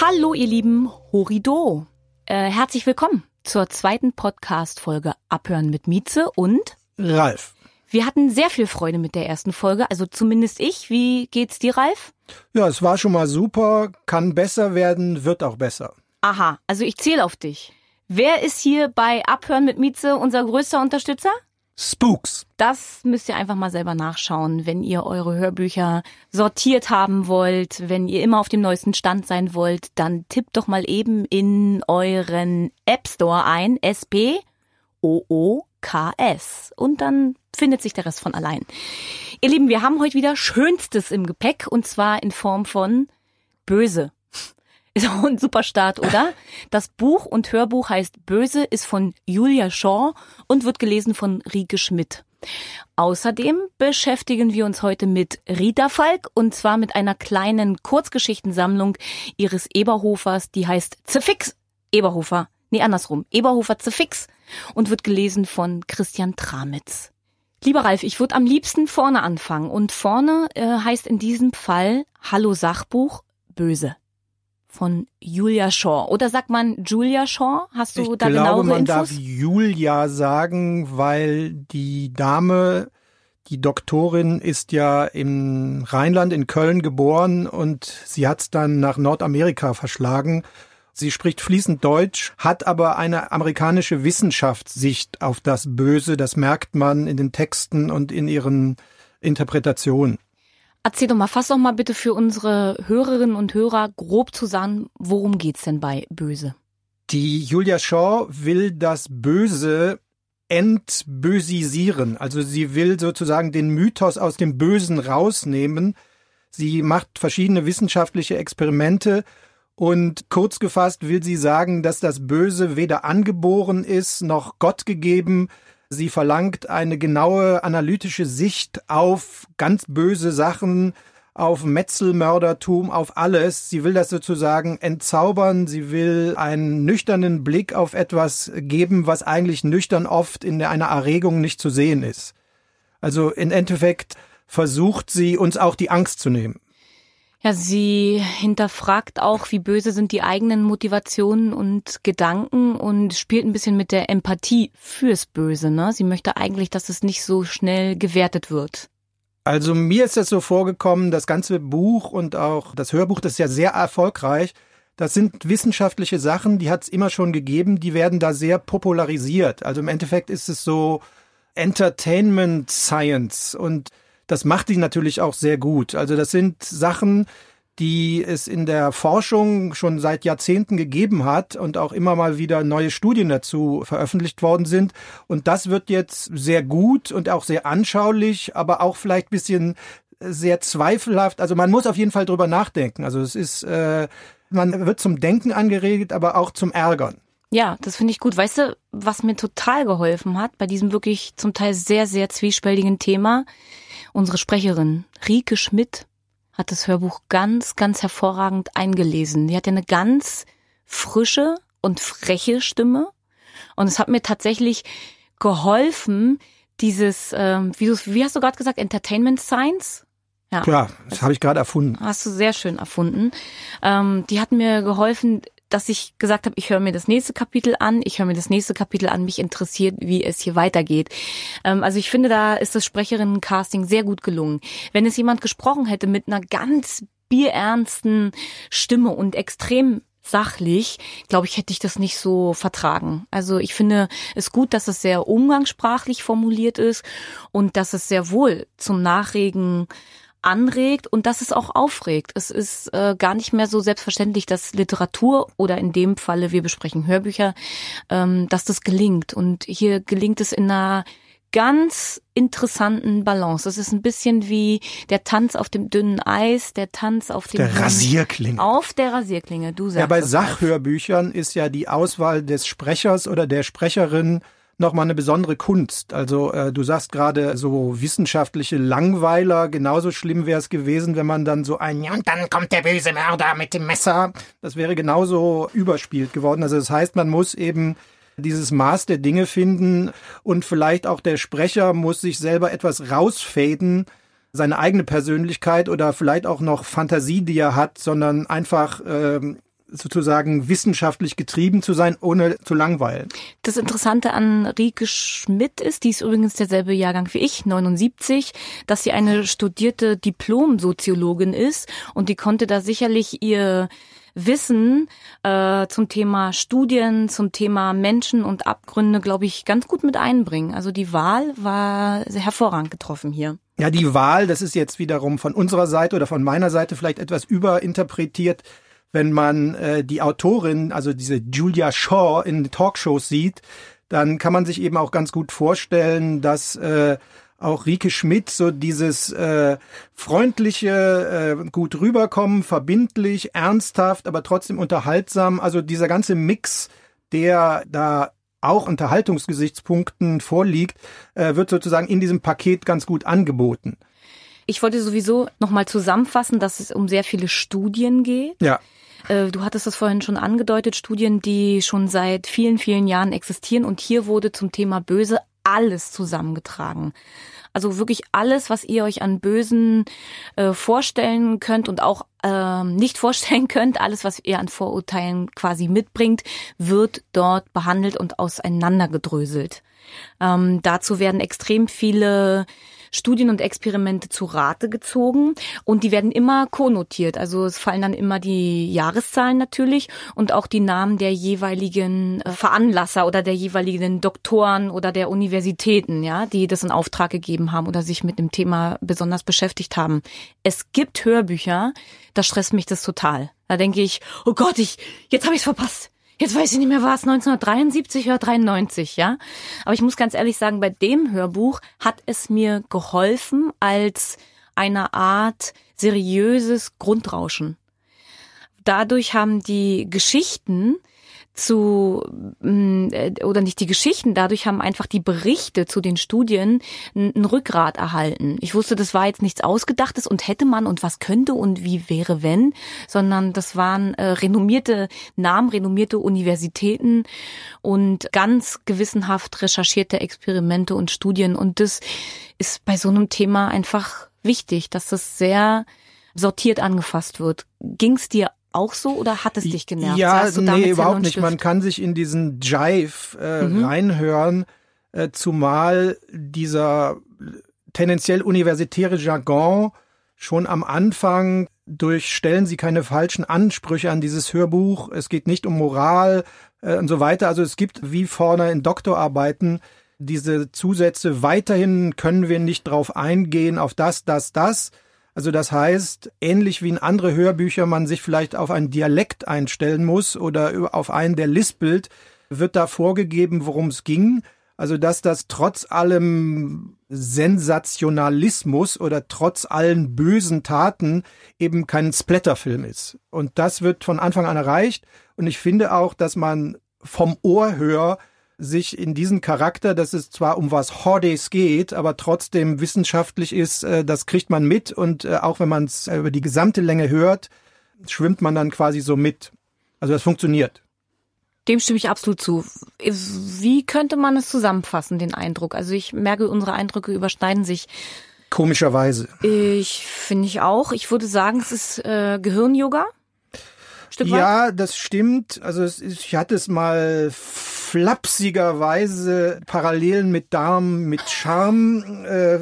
Hallo, ihr lieben Horido. Äh, herzlich willkommen zur zweiten Podcast-Folge Abhören mit Mieze und Ralf. Wir hatten sehr viel Freude mit der ersten Folge, also zumindest ich. Wie geht's dir, Ralf? Ja, es war schon mal super, kann besser werden, wird auch besser. Aha, also ich zähle auf dich. Wer ist hier bei Abhören mit Mieze unser größter Unterstützer? Spooks. Das müsst ihr einfach mal selber nachschauen, wenn ihr eure Hörbücher sortiert haben wollt, wenn ihr immer auf dem neuesten Stand sein wollt, dann tippt doch mal eben in euren App Store ein, SP O O K S und dann findet sich der Rest von allein. Ihr Lieben, wir haben heute wieder Schönstes im Gepäck und zwar in Form von Böse. Ist auch ein super Start, oder? Das Buch und Hörbuch heißt Böse, ist von Julia Shaw und wird gelesen von Rike Schmidt. Außerdem beschäftigen wir uns heute mit Rita Falk und zwar mit einer kleinen Kurzgeschichtensammlung ihres Eberhofers, die heißt Zefix Eberhofer. Nee, andersrum. Eberhofer Zefix und wird gelesen von Christian Tramitz. Lieber Ralf, ich würde am liebsten vorne anfangen und vorne äh, heißt in diesem Fall Hallo Sachbuch Böse von Julia Shaw. Oder sagt man Julia Shaw? Hast du ich da glaube, genauere man Infos? darf Julia sagen, weil die Dame, die Doktorin, ist ja im Rheinland in Köln geboren und sie hat es dann nach Nordamerika verschlagen. Sie spricht fließend Deutsch, hat aber eine amerikanische Wissenschaftssicht auf das Böse. Das merkt man in den Texten und in ihren Interpretationen. Erzähl doch mal, fass doch mal bitte für unsere Hörerinnen und Hörer grob zusammen, worum geht's denn bei Böse? Die Julia Shaw will das Böse entbösisieren. Also sie will sozusagen den Mythos aus dem Bösen rausnehmen. Sie macht verschiedene wissenschaftliche Experimente und kurz gefasst will sie sagen, dass das Böse weder angeboren ist noch Gott gegeben. Sie verlangt eine genaue analytische Sicht auf ganz böse Sachen, auf Metzelmördertum, auf alles. Sie will das sozusagen entzaubern. Sie will einen nüchternen Blick auf etwas geben, was eigentlich nüchtern oft in einer Erregung nicht zu sehen ist. Also im Endeffekt versucht sie uns auch die Angst zu nehmen. Ja, sie hinterfragt auch, wie böse sind die eigenen Motivationen und Gedanken und spielt ein bisschen mit der Empathie fürs Böse. Ne? Sie möchte eigentlich, dass es nicht so schnell gewertet wird. Also mir ist das so vorgekommen, das ganze Buch und auch das Hörbuch, das ist ja sehr erfolgreich. Das sind wissenschaftliche Sachen, die hat es immer schon gegeben, die werden da sehr popularisiert. Also im Endeffekt ist es so Entertainment Science und das macht die natürlich auch sehr gut. Also das sind Sachen, die es in der Forschung schon seit Jahrzehnten gegeben hat und auch immer mal wieder neue Studien dazu veröffentlicht worden sind. Und das wird jetzt sehr gut und auch sehr anschaulich, aber auch vielleicht bisschen sehr zweifelhaft. Also man muss auf jeden Fall drüber nachdenken. Also es ist, äh, man wird zum Denken angeregt, aber auch zum Ärgern. Ja, das finde ich gut. Weißt du, was mir total geholfen hat bei diesem wirklich zum Teil sehr, sehr zwiespältigen Thema? Unsere Sprecherin Rike Schmidt hat das Hörbuch ganz, ganz hervorragend eingelesen. Die hat ja eine ganz frische und freche Stimme. Und es hat mir tatsächlich geholfen, dieses, ähm, wie, du, wie hast du gerade gesagt, Entertainment Science? Ja, Klar, das habe ich gerade erfunden. Hast du sehr schön erfunden. Ähm, die hat mir geholfen, dass ich gesagt habe, ich höre mir das nächste Kapitel an, ich höre mir das nächste Kapitel an, mich interessiert, wie es hier weitergeht. Ähm, also ich finde, da ist das Sprecherinnen-Casting sehr gut gelungen. Wenn es jemand gesprochen hätte mit einer ganz bierernsten Stimme und extrem sachlich, glaube ich, hätte ich das nicht so vertragen. Also ich finde es gut, dass es sehr umgangssprachlich formuliert ist und dass es sehr wohl zum Nachregen anregt und dass es auch aufregt. Es ist äh, gar nicht mehr so selbstverständlich, dass Literatur oder in dem Falle, wir besprechen Hörbücher, ähm, dass das gelingt. Und hier gelingt es in einer ganz interessanten Balance. Das ist ein bisschen wie der Tanz auf dem dünnen Eis, der Tanz auf dem der Rasierklinge. Auf der Rasierklinge, du sagst. Ja, bei Sachhörbüchern ist ja die Auswahl des Sprechers oder der Sprecherin nochmal eine besondere Kunst. Also äh, du sagst gerade so wissenschaftliche Langweiler, genauso schlimm wäre es gewesen, wenn man dann so ein, ja, und dann kommt der böse Mörder mit dem Messer. Das wäre genauso überspielt geworden. Also das heißt, man muss eben dieses Maß der Dinge finden und vielleicht auch der Sprecher muss sich selber etwas rausfäden, seine eigene Persönlichkeit oder vielleicht auch noch Fantasie, die er hat, sondern einfach ähm, sozusagen wissenschaftlich getrieben zu sein, ohne zu langweilen. Das Interessante an Rike Schmidt ist, die ist übrigens derselbe Jahrgang wie ich, 79, dass sie eine studierte Diplom-Soziologin ist und die konnte da sicherlich ihr Wissen äh, zum Thema Studien, zum Thema Menschen und Abgründe, glaube ich, ganz gut mit einbringen. Also die Wahl war hervorragend getroffen hier. Ja, die Wahl, das ist jetzt wiederum von unserer Seite oder von meiner Seite vielleicht etwas überinterpretiert, wenn man äh, die Autorin, also diese Julia Shaw in Talkshows sieht, dann kann man sich eben auch ganz gut vorstellen, dass äh, auch Rike Schmidt so dieses äh, freundliche, äh, gut rüberkommen, verbindlich, ernsthaft, aber trotzdem unterhaltsam. Also dieser ganze Mix, der da auch Unterhaltungsgesichtspunkten vorliegt, äh, wird sozusagen in diesem Paket ganz gut angeboten. Ich wollte sowieso nochmal zusammenfassen, dass es um sehr viele Studien geht. Ja. Äh, du hattest das vorhin schon angedeutet, Studien, die schon seit vielen, vielen Jahren existieren. Und hier wurde zum Thema Böse alles zusammengetragen. Also wirklich alles, was ihr euch an Bösen äh, vorstellen könnt und auch äh, nicht vorstellen könnt, alles, was ihr an Vorurteilen quasi mitbringt, wird dort behandelt und auseinandergedröselt. Ähm, dazu werden extrem viele Studien und Experimente zu Rate gezogen und die werden immer konnotiert. Also es fallen dann immer die Jahreszahlen natürlich und auch die Namen der jeweiligen äh, Veranlasser oder der jeweiligen Doktoren oder der Universitäten, ja, die das in Auftrag gegeben haben oder sich mit dem Thema besonders beschäftigt haben. Es gibt Hörbücher, da stresst mich das total. Da denke ich, oh Gott, ich jetzt habe ich es verpasst. Jetzt weiß ich nicht mehr, war es 1973 oder 93, ja? Aber ich muss ganz ehrlich sagen, bei dem Hörbuch hat es mir geholfen als eine Art seriöses Grundrauschen. Dadurch haben die Geschichten zu mm, äh, oder nicht die Geschichten, dadurch haben einfach die Berichte zu den Studien ein Rückgrat erhalten. Ich wusste, das war jetzt nichts Ausgedachtes und hätte man und was könnte und wie wäre wenn, sondern das waren äh, renommierte Namen, renommierte Universitäten und ganz gewissenhaft recherchierte Experimente und Studien und das ist bei so einem Thema einfach wichtig, dass das sehr sortiert angefasst wird. Ging es dir auch so oder hat es dich genervt? Ja, nee, überhaupt nicht. Man kann sich in diesen Jive äh, mhm. reinhören, äh, zumal dieser tendenziell universitäre Jargon schon am Anfang durch stellen Sie keine falschen Ansprüche an dieses Hörbuch. Es geht nicht um Moral äh, und so weiter. Also es gibt wie vorne in Doktorarbeiten diese Zusätze. Weiterhin können wir nicht drauf eingehen auf das, das, das. Also das heißt, ähnlich wie in andere Hörbücher man sich vielleicht auf einen Dialekt einstellen muss oder auf einen, der lispelt, wird da vorgegeben, worum es ging. Also dass das trotz allem Sensationalismus oder trotz allen bösen Taten eben kein Splatterfilm ist. Und das wird von Anfang an erreicht. Und ich finde auch, dass man vom Ohrhör sich in diesen Charakter, dass es zwar um was Hordes geht, aber trotzdem wissenschaftlich ist, äh, das kriegt man mit und äh, auch wenn man es über die gesamte Länge hört, schwimmt man dann quasi so mit. Also das funktioniert. Dem stimme ich absolut zu. Wie könnte man es zusammenfassen, den Eindruck? Also ich merke, unsere Eindrücke überschneiden sich. Komischerweise. Ich finde ich auch. Ich würde sagen, es ist äh, Gehirn-Yoga. Ja, das stimmt. Also es, ich hatte es mal flapsigerweise Parallelen mit Darm mit Charme, äh,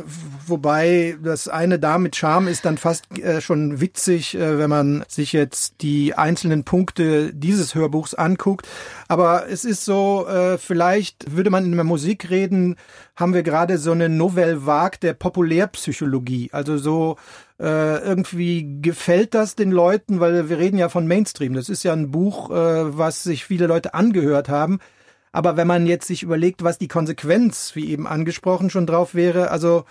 wobei das eine Darm mit Charme ist dann fast äh, schon witzig, äh, wenn man sich jetzt die einzelnen Punkte dieses Hörbuchs anguckt. Aber es ist so, äh, vielleicht würde man in der Musik reden, haben wir gerade so eine Nouvelle Vague der Populärpsychologie. Also so äh, irgendwie gefällt das den Leuten, weil wir reden ja von Mainstream. Das ist ja ein Buch, äh, was sich viele Leute angehört haben. Aber wenn man jetzt sich überlegt, was die Konsequenz, wie eben angesprochen, schon drauf wäre, also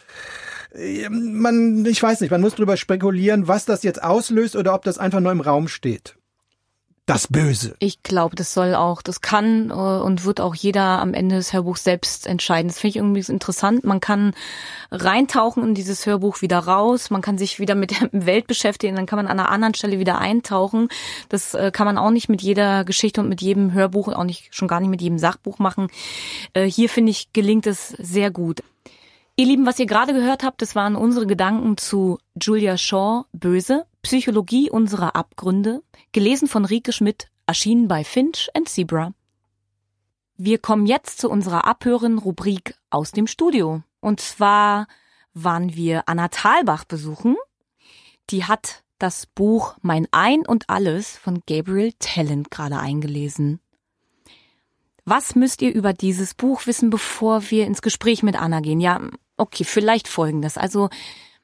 äh, man, ich weiß nicht, man muss drüber spekulieren, was das jetzt auslöst oder ob das einfach nur im Raum steht das Böse. Ich glaube, das soll auch, das kann äh, und wird auch jeder am Ende des Hörbuchs selbst entscheiden. Das finde ich irgendwie interessant. Man kann reintauchen in dieses Hörbuch wieder raus, man kann sich wieder mit der Welt beschäftigen, dann kann man an einer anderen Stelle wieder eintauchen. Das äh, kann man auch nicht mit jeder Geschichte und mit jedem Hörbuch, auch nicht schon gar nicht mit jedem Sachbuch machen. Äh, hier finde ich gelingt es sehr gut. Ihr Lieben, was ihr gerade gehört habt, das waren unsere Gedanken zu Julia Shaw, Böse, Psychologie unserer Abgründe, gelesen von Rike Schmidt, erschienen bei Finch and Zebra. Wir kommen jetzt zu unserer Abhören-Rubrik aus dem Studio. Und zwar waren wir Anna Thalbach besuchen. Die hat das Buch Mein Ein und Alles von Gabriel Talent gerade eingelesen. Was müsst ihr über dieses Buch wissen, bevor wir ins Gespräch mit Anna gehen? Ja, okay, vielleicht folgendes. Also,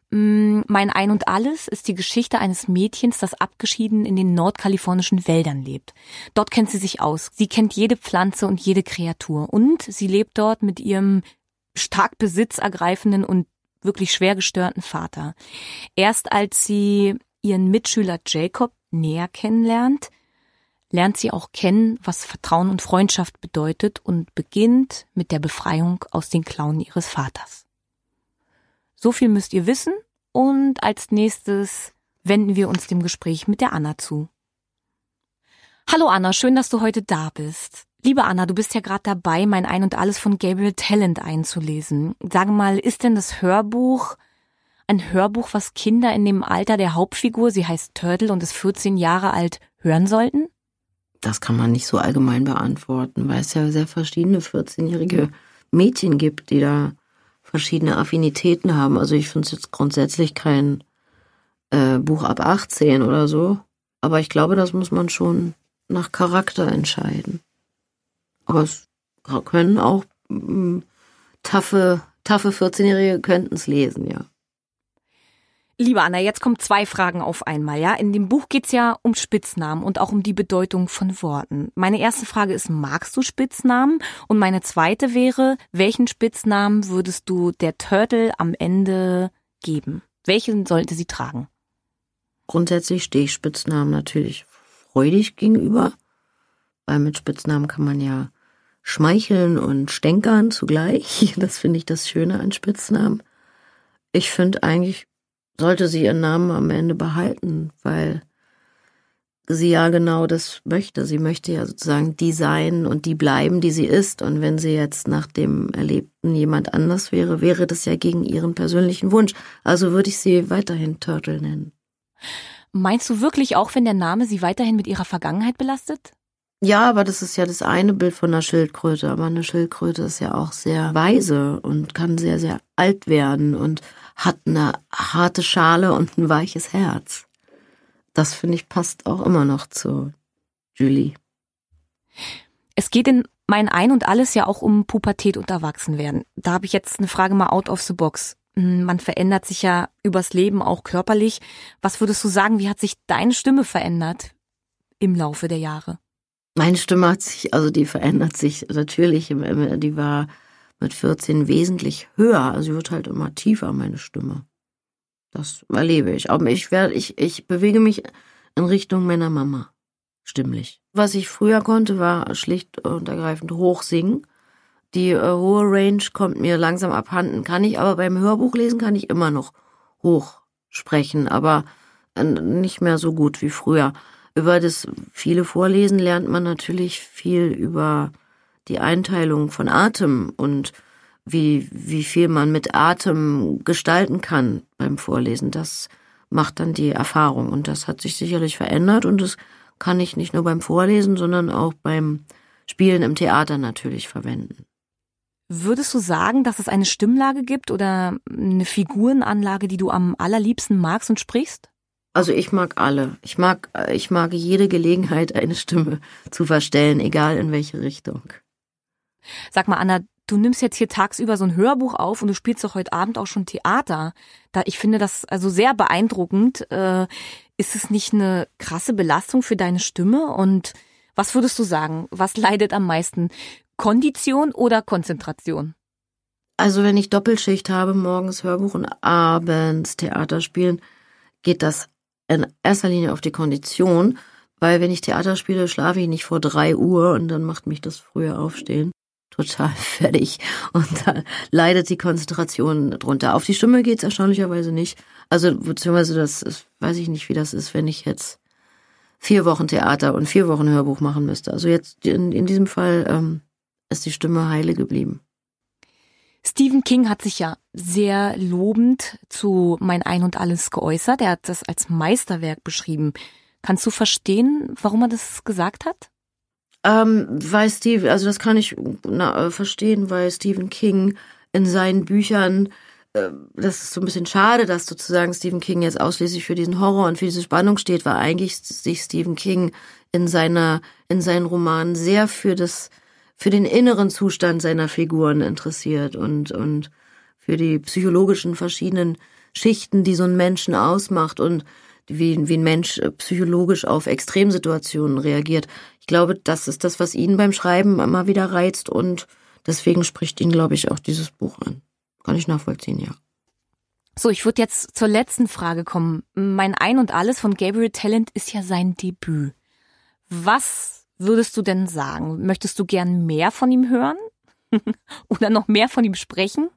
Mm, mein Ein und Alles ist die Geschichte eines Mädchens, das abgeschieden in den nordkalifornischen Wäldern lebt. Dort kennt sie sich aus. Sie kennt jede Pflanze und jede Kreatur. Und sie lebt dort mit ihrem stark besitzergreifenden und wirklich schwer gestörten Vater. Erst als sie ihren Mitschüler Jacob näher kennenlernt, lernt sie auch kennen, was Vertrauen und Freundschaft bedeutet und beginnt mit der Befreiung aus den Klauen ihres Vaters. So viel müsst ihr wissen und als nächstes wenden wir uns dem Gespräch mit der Anna zu. Hallo Anna, schön, dass du heute da bist. Liebe Anna, du bist ja gerade dabei, mein Ein und Alles von Gabriel Talent einzulesen. Sag mal, ist denn das Hörbuch ein Hörbuch, was Kinder in dem Alter der Hauptfigur, sie heißt Turtle und ist 14 Jahre alt, hören sollten? Das kann man nicht so allgemein beantworten, weil es ja sehr verschiedene 14-jährige Mädchen gibt, die da verschiedene Affinitäten haben. Also ich finde es jetzt grundsätzlich kein äh, Buch ab 18 oder so. Aber ich glaube, das muss man schon nach Charakter entscheiden. Aber es können auch mm, taffe, taffe 14-Jährige könnten es lesen, ja. Liebe Anna, jetzt kommen zwei Fragen auf einmal, ja? In dem Buch geht's ja um Spitznamen und auch um die Bedeutung von Worten. Meine erste Frage ist, magst du Spitznamen? Und meine zweite wäre, welchen Spitznamen würdest du der Turtle am Ende geben? Welchen sollte sie tragen? Grundsätzlich stehe ich Spitznamen natürlich freudig gegenüber, weil mit Spitznamen kann man ja schmeicheln und stänkern zugleich. Das finde ich das Schöne an Spitznamen. Ich finde eigentlich sollte sie ihren Namen am Ende behalten, weil sie ja genau das möchte. Sie möchte ja sozusagen die sein und die bleiben, die sie ist. Und wenn sie jetzt nach dem Erlebten jemand anders wäre, wäre das ja gegen ihren persönlichen Wunsch. Also würde ich sie weiterhin Turtle nennen. Meinst du wirklich auch, wenn der Name sie weiterhin mit ihrer Vergangenheit belastet? Ja, aber das ist ja das eine Bild von einer Schildkröte. Aber eine Schildkröte ist ja auch sehr weise und kann sehr, sehr alt werden und hat eine harte Schale und ein weiches Herz. Das finde ich passt auch immer noch zu Julie. Es geht in mein Ein und Alles ja auch um Pubertät und Erwachsenwerden. Da habe ich jetzt eine Frage mal out of the box. Hm, man verändert sich ja übers Leben auch körperlich. Was würdest du sagen, wie hat sich deine Stimme verändert im Laufe der Jahre? Meine Stimme hat sich, also die verändert sich natürlich. Die war mit 14 wesentlich höher. Also wird halt immer tiefer, meine Stimme. Das erlebe ich. Aber ich werde, ich, ich bewege mich in Richtung meiner Mama. Stimmlich. Was ich früher konnte, war schlicht und ergreifend hochsingen. Die äh, hohe Range kommt mir langsam abhanden. Kann ich aber beim Hörbuch lesen, kann ich immer noch hoch sprechen, aber äh, nicht mehr so gut wie früher. Über das viele Vorlesen lernt man natürlich viel über die Einteilung von Atem und wie, wie viel man mit Atem gestalten kann beim Vorlesen. Das macht dann die Erfahrung und das hat sich sicherlich verändert und das kann ich nicht nur beim Vorlesen, sondern auch beim Spielen im Theater natürlich verwenden. Würdest du sagen, dass es eine Stimmlage gibt oder eine Figurenanlage, die du am allerliebsten magst und sprichst? Also ich mag alle. Ich mag, ich mag jede Gelegenheit, eine Stimme zu verstellen, egal in welche Richtung. Sag mal, Anna, du nimmst jetzt hier tagsüber so ein Hörbuch auf und du spielst doch heute Abend auch schon Theater. Da, ich finde das also sehr beeindruckend. Äh, ist es nicht eine krasse Belastung für deine Stimme? Und was würdest du sagen? Was leidet am meisten? Kondition oder Konzentration? Also wenn ich Doppelschicht habe, morgens Hörbuch und abends Theater spielen, geht das in erster Linie auf die Kondition, weil wenn ich Theater spiele, schlafe ich nicht vor drei Uhr und dann macht mich das frühe Aufstehen total fertig und da leidet die Konzentration drunter. Auf die Stimme geht's erstaunlicherweise nicht. Also beziehungsweise das ist, weiß ich nicht, wie das ist, wenn ich jetzt vier Wochen Theater und vier Wochen Hörbuch machen müsste. Also jetzt in, in diesem Fall ähm, ist die Stimme heile geblieben. Stephen King hat sich ja sehr lobend zu Mein Ein und Alles geäußert. Er hat das als Meisterwerk beschrieben. Kannst du verstehen, warum er das gesagt hat? Ähm, weil Steve, also das kann ich na, äh, verstehen, weil Stephen King in seinen Büchern, äh, das ist so ein bisschen schade, dass sozusagen Stephen King jetzt ausschließlich für diesen Horror und für diese Spannung steht, weil eigentlich sich Stephen King in seiner, in seinen Romanen sehr für das, für den inneren Zustand seiner Figuren interessiert und, und für die psychologischen verschiedenen Schichten, die so ein Menschen ausmacht und wie, wie ein Mensch psychologisch auf Extremsituationen reagiert. Ich glaube, das ist das, was ihn beim Schreiben immer wieder reizt und deswegen spricht ihn, glaube ich, auch dieses Buch an. Kann ich nachvollziehen, ja. So, ich würde jetzt zur letzten Frage kommen. Mein Ein und Alles von Gabriel Talent ist ja sein Debüt. Was würdest du denn sagen? Möchtest du gern mehr von ihm hören? Oder noch mehr von ihm sprechen?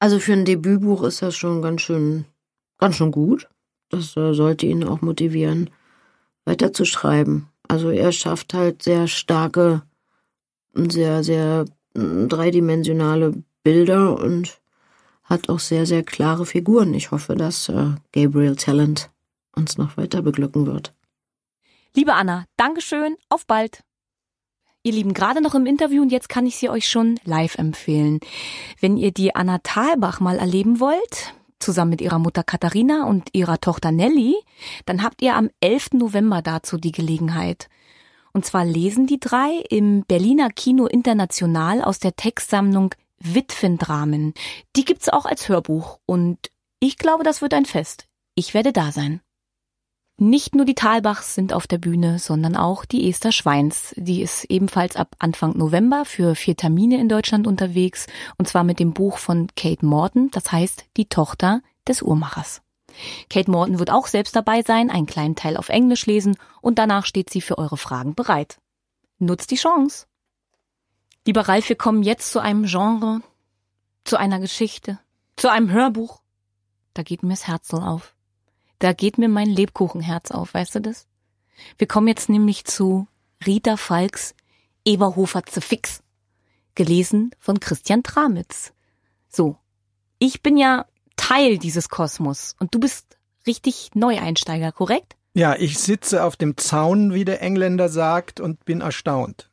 Also für ein Debütbuch ist das schon ganz schön, ganz schön gut. Das äh, sollte ihn auch motivieren, weiterzuschreiben. Also er schafft halt sehr starke sehr, sehr mm, dreidimensionale Bilder und hat auch sehr, sehr klare Figuren. Ich hoffe, dass äh, Gabriel Talent uns noch weiter beglücken wird. Liebe Anna, Dankeschön, auf bald. Ihr Lieben, gerade noch im Interview und jetzt kann ich sie euch schon live empfehlen. Wenn ihr die Anna Thalbach mal erleben wollt, zusammen mit ihrer Mutter Katharina und ihrer Tochter Nelly, dann habt ihr am 11. November dazu die Gelegenheit. Und zwar lesen die drei im Berliner Kino International aus der Textsammlung Witwendramen. Die gibt's auch als Hörbuch und ich glaube, das wird ein Fest. Ich werde da sein. Nicht nur die Talbachs sind auf der Bühne, sondern auch die Esther Schweins. Die ist ebenfalls ab Anfang November für vier Termine in Deutschland unterwegs und zwar mit dem Buch von Kate Morton, das heißt Die Tochter des Uhrmachers. Kate Morton wird auch selbst dabei sein, einen kleinen Teil auf Englisch lesen und danach steht sie für eure Fragen bereit. Nutzt die Chance. Lieber Ralf, wir kommen jetzt zu einem Genre, zu einer Geschichte, zu einem Hörbuch. Da geht mir das Herz auf. Da geht mir mein Lebkuchenherz auf, weißt du das? Wir kommen jetzt nämlich zu Rita Falks Eberhofer zu Fix. Gelesen von Christian Tramitz. So. Ich bin ja Teil dieses Kosmos und du bist richtig Neueinsteiger, korrekt? Ja, ich sitze auf dem Zaun, wie der Engländer sagt, und bin erstaunt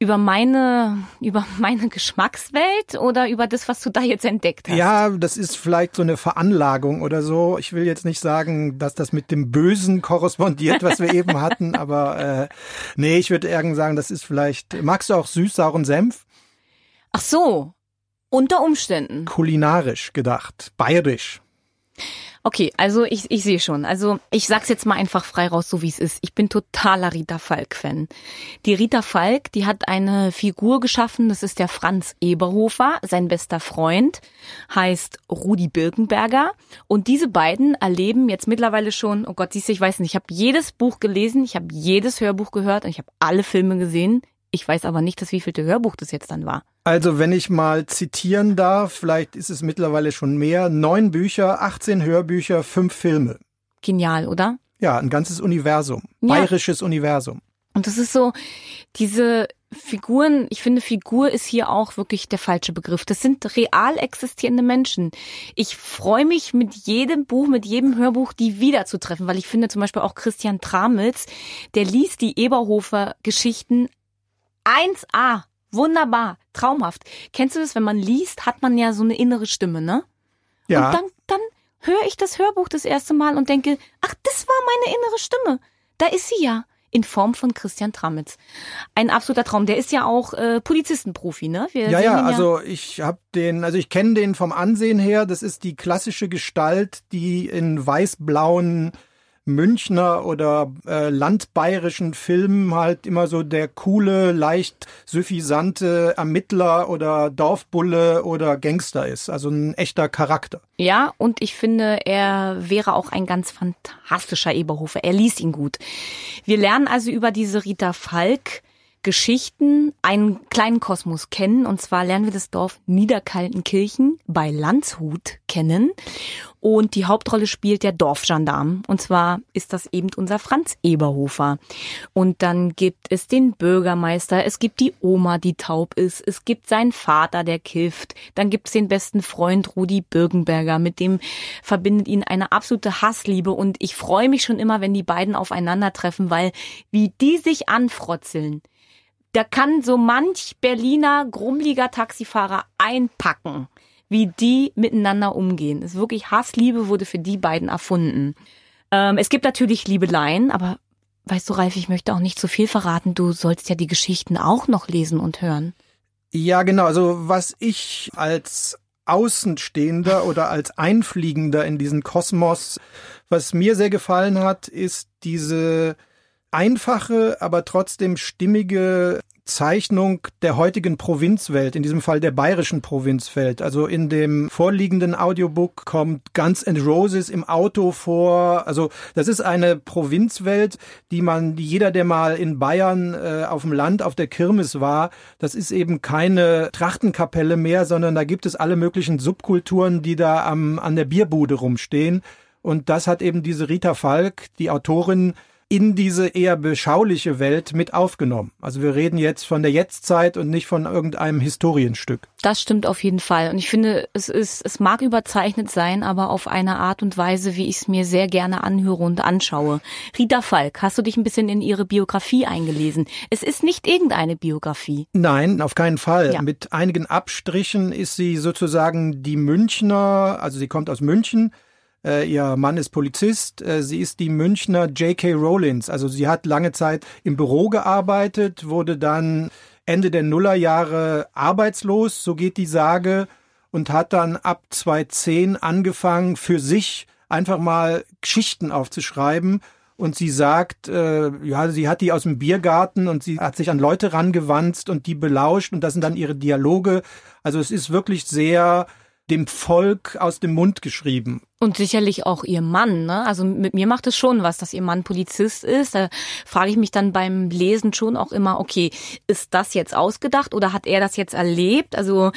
über meine, über meine Geschmackswelt oder über das, was du da jetzt entdeckt hast? Ja, das ist vielleicht so eine Veranlagung oder so. Ich will jetzt nicht sagen, dass das mit dem Bösen korrespondiert, was wir eben hatten, aber äh, nee, ich würde eher sagen, das ist vielleicht. Magst du auch süß, sauren Senf? Ach so, unter Umständen. Kulinarisch gedacht, bayerisch. Okay, also ich, ich sehe schon. Also ich sag's jetzt mal einfach frei raus, so wie es ist. Ich bin totaler Rita Falk-Fan. Die Rita Falk, die hat eine Figur geschaffen, das ist der Franz Eberhofer, sein bester Freund, heißt Rudi Birkenberger. Und diese beiden erleben jetzt mittlerweile schon, oh Gott, siehst du, ich weiß nicht, ich habe jedes Buch gelesen, ich habe jedes Hörbuch gehört und ich habe alle Filme gesehen. Ich weiß aber nicht, das wievielte Hörbuch das jetzt dann war. Also wenn ich mal zitieren darf, vielleicht ist es mittlerweile schon mehr, neun Bücher, 18 Hörbücher, fünf Filme. Genial, oder? Ja, ein ganzes Universum, ja. bayerisches Universum. Und das ist so, diese Figuren, ich finde, Figur ist hier auch wirklich der falsche Begriff. Das sind real existierende Menschen. Ich freue mich mit jedem Buch, mit jedem Hörbuch, die wiederzutreffen, weil ich finde zum Beispiel auch Christian Tramitz, der liest die Eberhofer Geschichten 1a. Wunderbar, traumhaft. Kennst du das, wenn man liest, hat man ja so eine innere Stimme, ne? Ja. Und dann, dann höre ich das Hörbuch das erste Mal und denke, ach, das war meine innere Stimme. Da ist sie ja. In Form von Christian Tramitz. Ein absoluter Traum. Der ist ja auch äh, Polizistenprofi, ne? Wir ja, ja, also ich habe den, also ich kenne den vom Ansehen her. Das ist die klassische Gestalt, die in weiß-blauen Münchner oder äh, landbayerischen Filmen halt immer so der coole, leicht suffisante Ermittler oder Dorfbulle oder Gangster ist. Also ein echter Charakter. Ja, und ich finde, er wäre auch ein ganz fantastischer Eberhofer. Er liest ihn gut. Wir lernen also über diese Rita Falk Geschichten einen kleinen Kosmos kennen. Und zwar lernen wir das Dorf Niederkaltenkirchen bei Landshut kennen. Und die Hauptrolle spielt der Dorfgendarm. Und zwar ist das eben unser Franz Eberhofer. Und dann gibt es den Bürgermeister, es gibt die Oma, die taub ist, es gibt seinen Vater, der kifft. Dann gibt es den besten Freund Rudi Birkenberger, mit dem verbindet ihn eine absolute Hassliebe. Und ich freue mich schon immer, wenn die beiden aufeinandertreffen, weil wie die sich anfrotzeln, da kann so manch Berliner grummliger Taxifahrer einpacken, wie die miteinander umgehen. Es ist wirklich Hassliebe wurde für die beiden erfunden. Ähm, es gibt natürlich Liebeleien, aber weißt du, Ralf, ich möchte auch nicht zu viel verraten. Du sollst ja die Geschichten auch noch lesen und hören. Ja, genau. Also was ich als Außenstehender oder als Einfliegender in diesen Kosmos, was mir sehr gefallen hat, ist diese einfache, aber trotzdem stimmige Zeichnung der heutigen Provinzwelt, in diesem Fall der bayerischen Provinzwelt. Also in dem vorliegenden Audiobook kommt Guns and Roses im Auto vor. Also das ist eine Provinzwelt, die man, jeder, der mal in Bayern äh, auf dem Land auf der Kirmes war, das ist eben keine Trachtenkapelle mehr, sondern da gibt es alle möglichen Subkulturen, die da am, an der Bierbude rumstehen. Und das hat eben diese Rita Falk, die Autorin, in diese eher beschauliche Welt mit aufgenommen. Also wir reden jetzt von der Jetztzeit und nicht von irgendeinem Historienstück. Das stimmt auf jeden Fall. Und ich finde, es ist, es mag überzeichnet sein, aber auf eine Art und Weise, wie ich es mir sehr gerne anhöre und anschaue. Rita Falk, hast du dich ein bisschen in ihre Biografie eingelesen? Es ist nicht irgendeine Biografie. Nein, auf keinen Fall. Ja. Mit einigen Abstrichen ist sie sozusagen die Münchner, also sie kommt aus München, äh, ihr Mann ist Polizist. Äh, sie ist die Münchner J.K. Rowlins. Also sie hat lange Zeit im Büro gearbeitet, wurde dann Ende der Nullerjahre arbeitslos, so geht die Sage, und hat dann ab 2010 angefangen, für sich einfach mal Geschichten aufzuschreiben. Und sie sagt, äh, ja, sie hat die aus dem Biergarten und sie hat sich an Leute rangewandt und die belauscht und das sind dann ihre Dialoge. Also es ist wirklich sehr dem Volk aus dem Mund geschrieben. Und sicherlich auch ihr Mann, ne? Also mit mir macht es schon was, dass ihr Mann Polizist ist. Da frage ich mich dann beim Lesen schon auch immer, okay, ist das jetzt ausgedacht oder hat er das jetzt erlebt? Also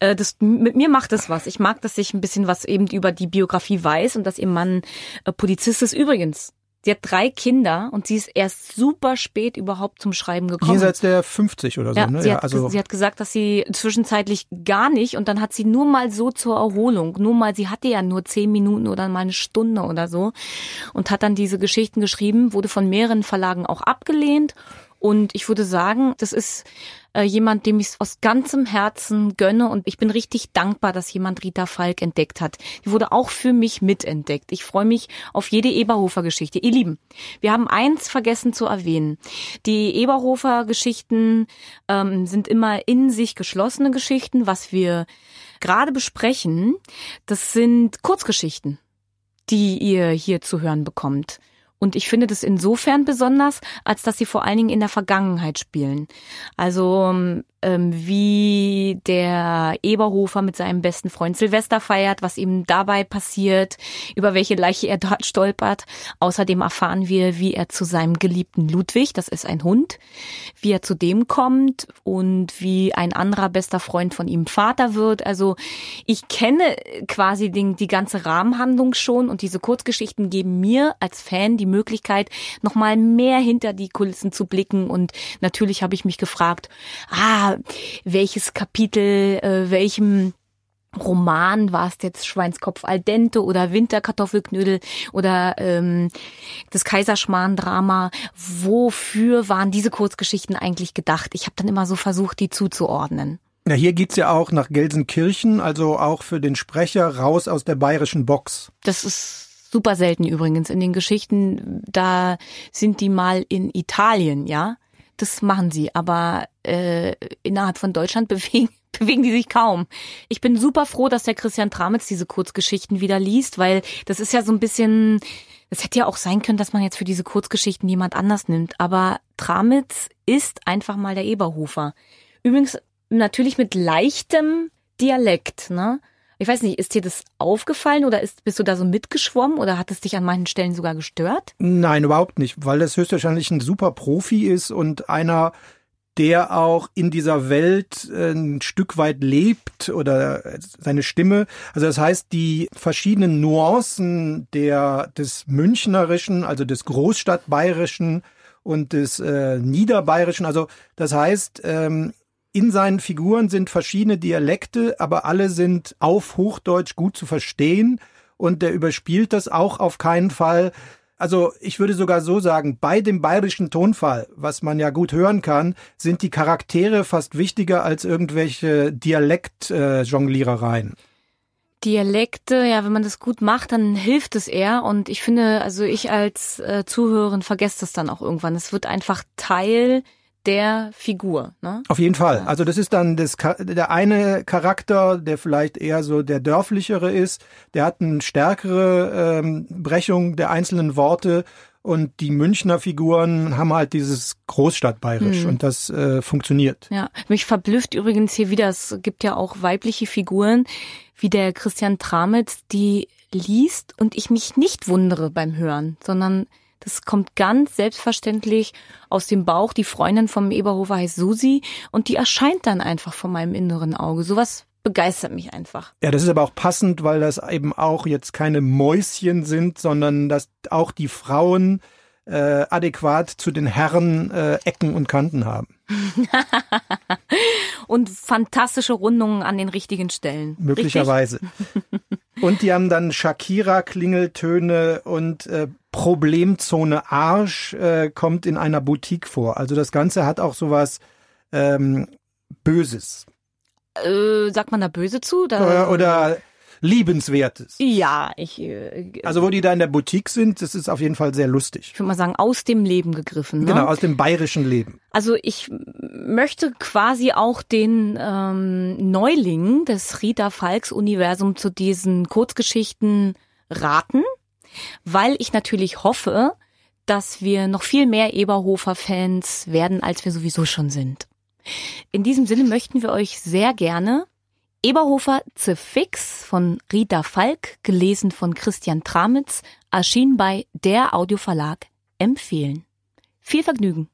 äh, das mit mir macht es was. Ich mag, dass ich ein bisschen was eben über die Biografie weiß und dass ihr Mann äh, Polizist ist. Übrigens, Sie hat drei Kinder und sie ist erst super spät überhaupt zum Schreiben gekommen. Jenseits der 50 oder so, ja, ne? Sie, ja, hat, also sie hat gesagt, dass sie zwischenzeitlich gar nicht und dann hat sie nur mal so zur Erholung, nur mal, sie hatte ja nur zehn Minuten oder mal eine Stunde oder so und hat dann diese Geschichten geschrieben, wurde von mehreren Verlagen auch abgelehnt und ich würde sagen, das ist äh, jemand, dem ich es aus ganzem Herzen gönne und ich bin richtig dankbar, dass jemand Rita Falk entdeckt hat. Die wurde auch für mich mitentdeckt. Ich freue mich auf jede Eberhofer-Geschichte. Ihr Lieben, wir haben eins vergessen zu erwähnen. Die Eberhofer-Geschichten ähm, sind immer in sich geschlossene Geschichten. Was wir gerade besprechen, das sind Kurzgeschichten, die ihr hier zu hören bekommt. Und ich finde das insofern besonders, als dass sie vor allen Dingen in der Vergangenheit spielen. Also ähm, wie der Eberhofer mit seinem besten Freund Silvester feiert, was ihm dabei passiert, über welche Leiche er dort stolpert. Außerdem erfahren wir, wie er zu seinem geliebten Ludwig, das ist ein Hund, wie er zu dem kommt und wie ein anderer bester Freund von ihm Vater wird. Also ich kenne quasi den, die ganze Rahmenhandlung schon und diese Kurzgeschichten geben mir als Fan die Möglichkeit, nochmal mehr hinter die Kulissen zu blicken und natürlich habe ich mich gefragt, ah, welches Kapitel, äh, welchem Roman war es jetzt Schweinskopf al dente oder Winterkartoffelknödel oder ähm, das Kaiserschmarrn-Drama. Wofür waren diese Kurzgeschichten eigentlich gedacht? Ich habe dann immer so versucht, die zuzuordnen. Ja, hier geht's ja auch nach Gelsenkirchen, also auch für den Sprecher raus aus der bayerischen Box. Das ist super selten übrigens in den Geschichten. Da sind die mal in Italien, ja das machen sie. Aber äh, innerhalb von Deutschland bewegen, bewegen die sich kaum. Ich bin super froh, dass der Christian Tramitz diese Kurzgeschichten wieder liest, weil das ist ja so ein bisschen, es hätte ja auch sein können, dass man jetzt für diese Kurzgeschichten jemand anders nimmt. Aber Tramitz ist einfach mal der Eberhofer. Übrigens natürlich mit leichtem Dialekt, ne? Ich weiß nicht, ist dir das aufgefallen oder ist, bist du da so mitgeschwommen oder hat es dich an manchen Stellen sogar gestört? Nein, überhaupt nicht, weil das höchstwahrscheinlich ein super Profi ist und einer, der auch in dieser Welt äh, ein Stück weit lebt oder seine Stimme. Also das heißt, die verschiedenen Nuancen der, des Münchnerischen, also des Großstadtbayerischen und des äh, Niederbayerischen, also das heißt, ähm, in seinen Figuren sind verschiedene Dialekte, aber alle sind auf Hochdeutsch gut zu verstehen und der überspielt das auch auf keinen Fall. Also ich würde sogar so sagen, bei dem bayerischen Tonfall, was man ja gut hören kann, sind die Charaktere fast wichtiger als irgendwelche Dialektjonglierereien. Äh, Dialekte, ja, wenn man das gut macht, dann hilft es eher. Und ich finde, also ich als äh, Zuhörerin vergesse das dann auch irgendwann. Es wird einfach Teil der Figur. Ne? Auf jeden Fall. Also das ist dann das, der eine Charakter, der vielleicht eher so der dörflichere ist. Der hat eine stärkere ähm, Brechung der einzelnen Worte. Und die Münchner Figuren haben halt dieses Großstadtbayerisch hm. und das äh, funktioniert. Ja, mich verblüfft übrigens hier wieder, es gibt ja auch weibliche Figuren, wie der Christian Tramitz, die liest und ich mich nicht wundere beim Hören, sondern das kommt ganz selbstverständlich aus dem Bauch. Die Freundin vom Eberhofer heißt Susi und die erscheint dann einfach vor meinem inneren Auge. Sowas begeistert mich einfach. Ja, das ist aber auch passend, weil das eben auch jetzt keine Mäuschen sind, sondern dass auch die Frauen äh, adäquat zu den Herren äh, Ecken und Kanten haben. und fantastische Rundungen an den richtigen Stellen. Möglicherweise. und die haben dann Shakira-Klingeltöne und äh, Problemzone Arsch äh, kommt in einer Boutique vor. Also das Ganze hat auch sowas ähm, Böses. Äh, sagt man da böse zu? Da, oder, oder Liebenswertes. Ja, ich. Äh, also wo die da in der Boutique sind, das ist auf jeden Fall sehr lustig. Ich würde mal sagen, aus dem Leben gegriffen. Ne? Genau, aus dem bayerischen Leben. Also ich möchte quasi auch den ähm, Neuling des Rita Falks Universum zu diesen Kurzgeschichten raten, weil ich natürlich hoffe, dass wir noch viel mehr Eberhofer-Fans werden, als wir sowieso schon sind. In diesem Sinne möchten wir euch sehr gerne Eberhofer The Fix von Rita Falk, gelesen von Christian Tramitz, erschien bei Der Audioverlag, empfehlen. Viel Vergnügen!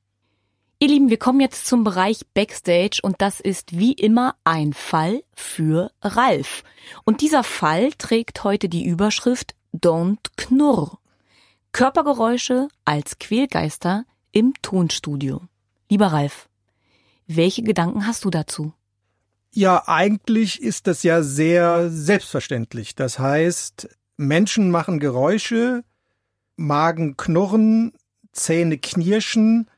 Ihr Lieben, wir kommen jetzt zum Bereich Backstage und das ist wie immer ein Fall für Ralf. Und dieser Fall trägt heute die Überschrift Don't Knurr. Körpergeräusche als Quälgeister im Tonstudio. Lieber Ralf, welche Gedanken hast du dazu? Ja, eigentlich ist das ja sehr selbstverständlich. Das heißt, Menschen machen Geräusche, Magen knurren, Zähne knirschen,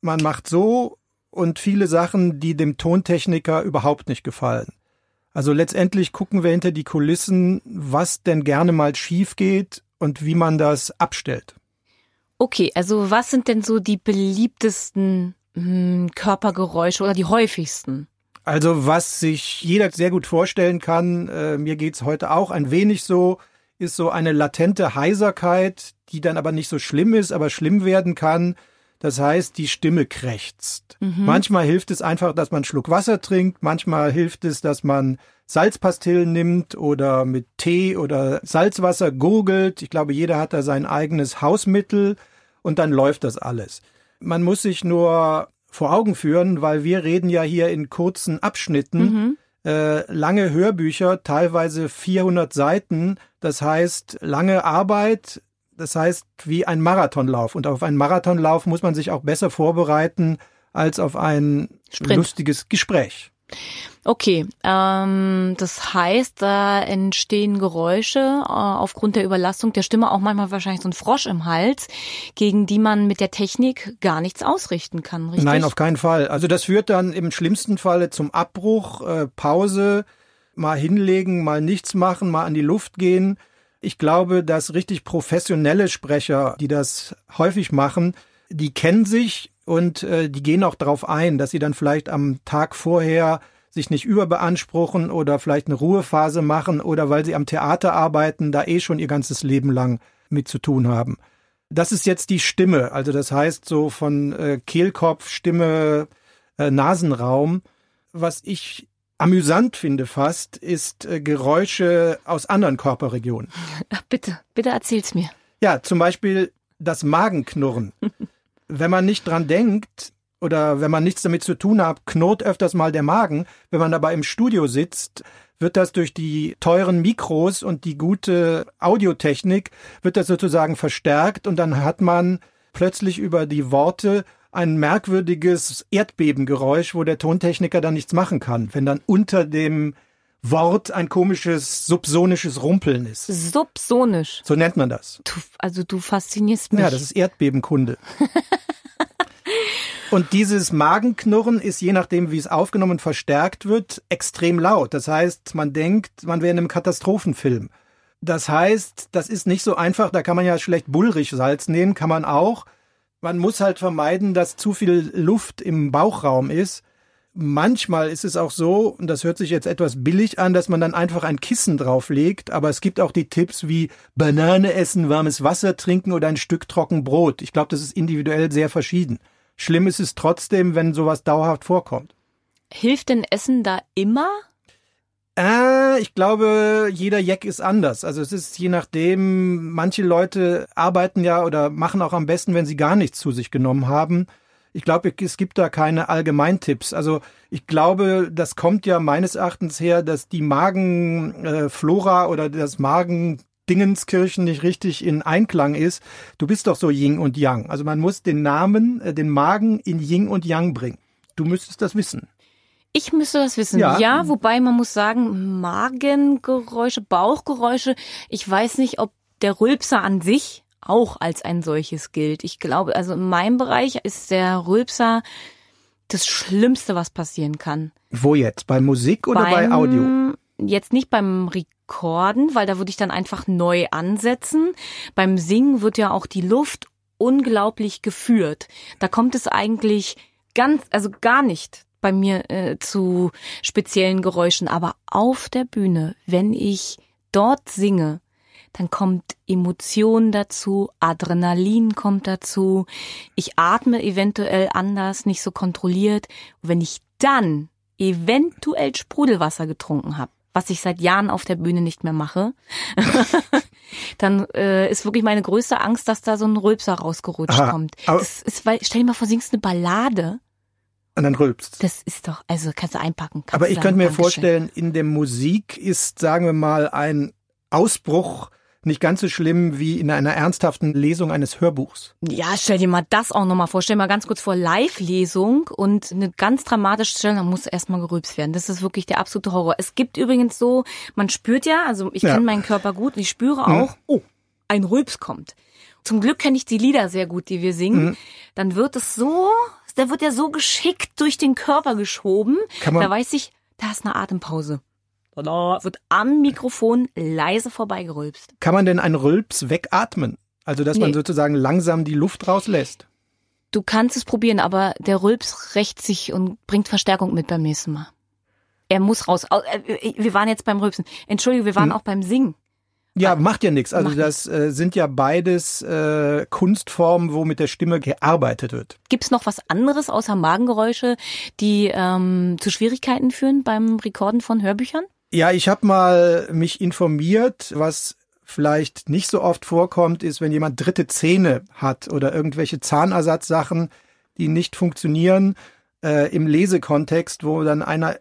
man macht so und viele Sachen, die dem Tontechniker überhaupt nicht gefallen. Also letztendlich gucken wir hinter die Kulissen, was denn gerne mal schief geht und wie man das abstellt. Okay, also was sind denn so die beliebtesten hm, Körpergeräusche oder die häufigsten? Also was sich jeder sehr gut vorstellen kann, äh, mir geht's heute auch ein wenig so, ist so eine latente Heiserkeit, die dann aber nicht so schlimm ist, aber schlimm werden kann. Das heißt, die Stimme krächzt. Mhm. Manchmal hilft es einfach, dass man einen Schluck Wasser trinkt, manchmal hilft es, dass man Salzpastillen nimmt oder mit Tee oder Salzwasser gurgelt. Ich glaube, jeder hat da sein eigenes Hausmittel und dann läuft das alles. Man muss sich nur vor Augen führen, weil wir reden ja hier in kurzen Abschnitten. Mhm. Äh, lange Hörbücher, teilweise 400 Seiten. Das heißt, lange Arbeit, das heißt wie ein Marathonlauf. Und auf einen Marathonlauf muss man sich auch besser vorbereiten als auf ein Sprint. lustiges Gespräch. Okay, ähm, das heißt, da entstehen Geräusche äh, aufgrund der Überlastung der Stimme, auch manchmal wahrscheinlich so ein Frosch im Hals, gegen die man mit der Technik gar nichts ausrichten kann, richtig? Nein, auf keinen Fall. Also das führt dann im schlimmsten Falle zum Abbruch, äh, Pause, mal hinlegen, mal nichts machen, mal an die Luft gehen. Ich glaube, dass richtig professionelle Sprecher, die das häufig machen, die kennen sich und äh, die gehen auch darauf ein, dass sie dann vielleicht am Tag vorher sich nicht überbeanspruchen oder vielleicht eine Ruhephase machen oder weil sie am Theater arbeiten, da eh schon ihr ganzes Leben lang mit zu tun haben. Das ist jetzt die Stimme, also das heißt so von äh, Kehlkopf, Stimme, äh, Nasenraum. Was ich amüsant finde fast, ist äh, Geräusche aus anderen Körperregionen. Ach, bitte, bitte erzähl's mir. Ja, zum Beispiel das Magenknurren. wenn man nicht dran denkt oder wenn man nichts damit zu tun hat, knurrt öfters mal der Magen. Wenn man aber im Studio sitzt, wird das durch die teuren Mikros und die gute Audiotechnik, wird das sozusagen verstärkt und dann hat man plötzlich über die Worte ein merkwürdiges Erdbebengeräusch, wo der Tontechniker dann nichts machen kann, wenn dann unter dem Wort ein komisches subsonisches Rumpeln ist. Subsonisch. So nennt man das. Du, also du faszinierst mich. Ja, das ist Erdbebenkunde. Und dieses Magenknurren ist je nachdem, wie es aufgenommen und verstärkt wird, extrem laut. Das heißt, man denkt, man wäre in einem Katastrophenfilm. Das heißt, das ist nicht so einfach, da kann man ja schlecht Bullrichsalz nehmen, kann man auch. Man muss halt vermeiden, dass zu viel Luft im Bauchraum ist. Manchmal ist es auch so, und das hört sich jetzt etwas billig an, dass man dann einfach ein Kissen drauflegt, aber es gibt auch die Tipps wie Banane essen, warmes Wasser trinken oder ein Stück trocken Brot. Ich glaube, das ist individuell sehr verschieden. Schlimm ist es trotzdem, wenn sowas dauerhaft vorkommt. Hilft denn Essen da immer? Äh, ich glaube, jeder Jack ist anders. Also es ist je nachdem, manche Leute arbeiten ja oder machen auch am besten, wenn sie gar nichts zu sich genommen haben. Ich glaube, es gibt da keine Allgemeintipps. Also ich glaube, das kommt ja meines Erachtens her, dass die Magenflora äh, oder das Magen Dingenskirchen nicht richtig in Einklang ist. Du bist doch so Yin und Yang. Also man muss den Namen, äh, den Magen in Yin und Yang bringen. Du müsstest das wissen. Ich müsste das wissen. Ja. ja, wobei man muss sagen, Magengeräusche, Bauchgeräusche, ich weiß nicht, ob der Rülpser an sich auch als ein solches gilt. Ich glaube, also in meinem Bereich ist der Rülpser das Schlimmste, was passieren kann. Wo jetzt? Bei Musik oder beim, bei Audio? Jetzt nicht beim Rekorden, weil da würde ich dann einfach neu ansetzen. Beim Singen wird ja auch die Luft unglaublich geführt. Da kommt es eigentlich ganz, also gar nicht bei mir äh, zu speziellen Geräuschen, aber auf der Bühne, wenn ich dort singe, dann kommt Emotion dazu, Adrenalin kommt dazu, ich atme eventuell anders, nicht so kontrolliert. Und wenn ich dann eventuell Sprudelwasser getrunken habe, was ich seit Jahren auf der Bühne nicht mehr mache, dann äh, ist wirklich meine größte Angst, dass da so ein Rülpser rausgerutscht Aha, kommt. Das ist, weil, stell dir mal vor, singst eine Ballade. Und dann rülpst. Das ist doch, also kannst du einpacken. Kannst aber ich könnte mir Dankeschön. vorstellen, in der Musik ist, sagen wir mal, ein Ausbruch nicht ganz so schlimm wie in einer ernsthaften Lesung eines Hörbuchs. Ja, stell dir mal das auch nochmal vor. Stell dir mal ganz kurz vor, Live-Lesung und eine ganz dramatische Stelle, da muss erstmal gerülpst werden. Das ist wirklich der absolute Horror. Es gibt übrigens so, man spürt ja, also ich ja. kenne meinen Körper gut und ich spüre mhm. auch, oh, ein Rülps kommt. Zum Glück kenne ich die Lieder sehr gut, die wir singen. Mhm. Dann wird es so, da wird ja so geschickt durch den Körper geschoben. da weiß ich, da ist eine Atempause. Da wird am Mikrofon leise vorbeigerülpst. Kann man denn einen Rülps wegatmen? Also, dass nee. man sozusagen langsam die Luft rauslässt? Du kannst es probieren, aber der Rülps rächt sich und bringt Verstärkung mit beim nächsten Mal. Er muss raus. Äh, wir waren jetzt beim Rülpsen. Entschuldige, wir waren hm. auch beim Singen. Ja, macht ja nichts. Also das äh, sind ja beides äh, Kunstformen, wo mit der Stimme gearbeitet wird. Gibt's noch was anderes außer Magengeräusche, die ähm, zu Schwierigkeiten führen beim Rekorden von Hörbüchern? Ja, ich habe mal mich informiert, was vielleicht nicht so oft vorkommt, ist, wenn jemand dritte Zähne hat oder irgendwelche Zahnersatzsachen, die nicht funktionieren äh, im Lesekontext, wo dann einer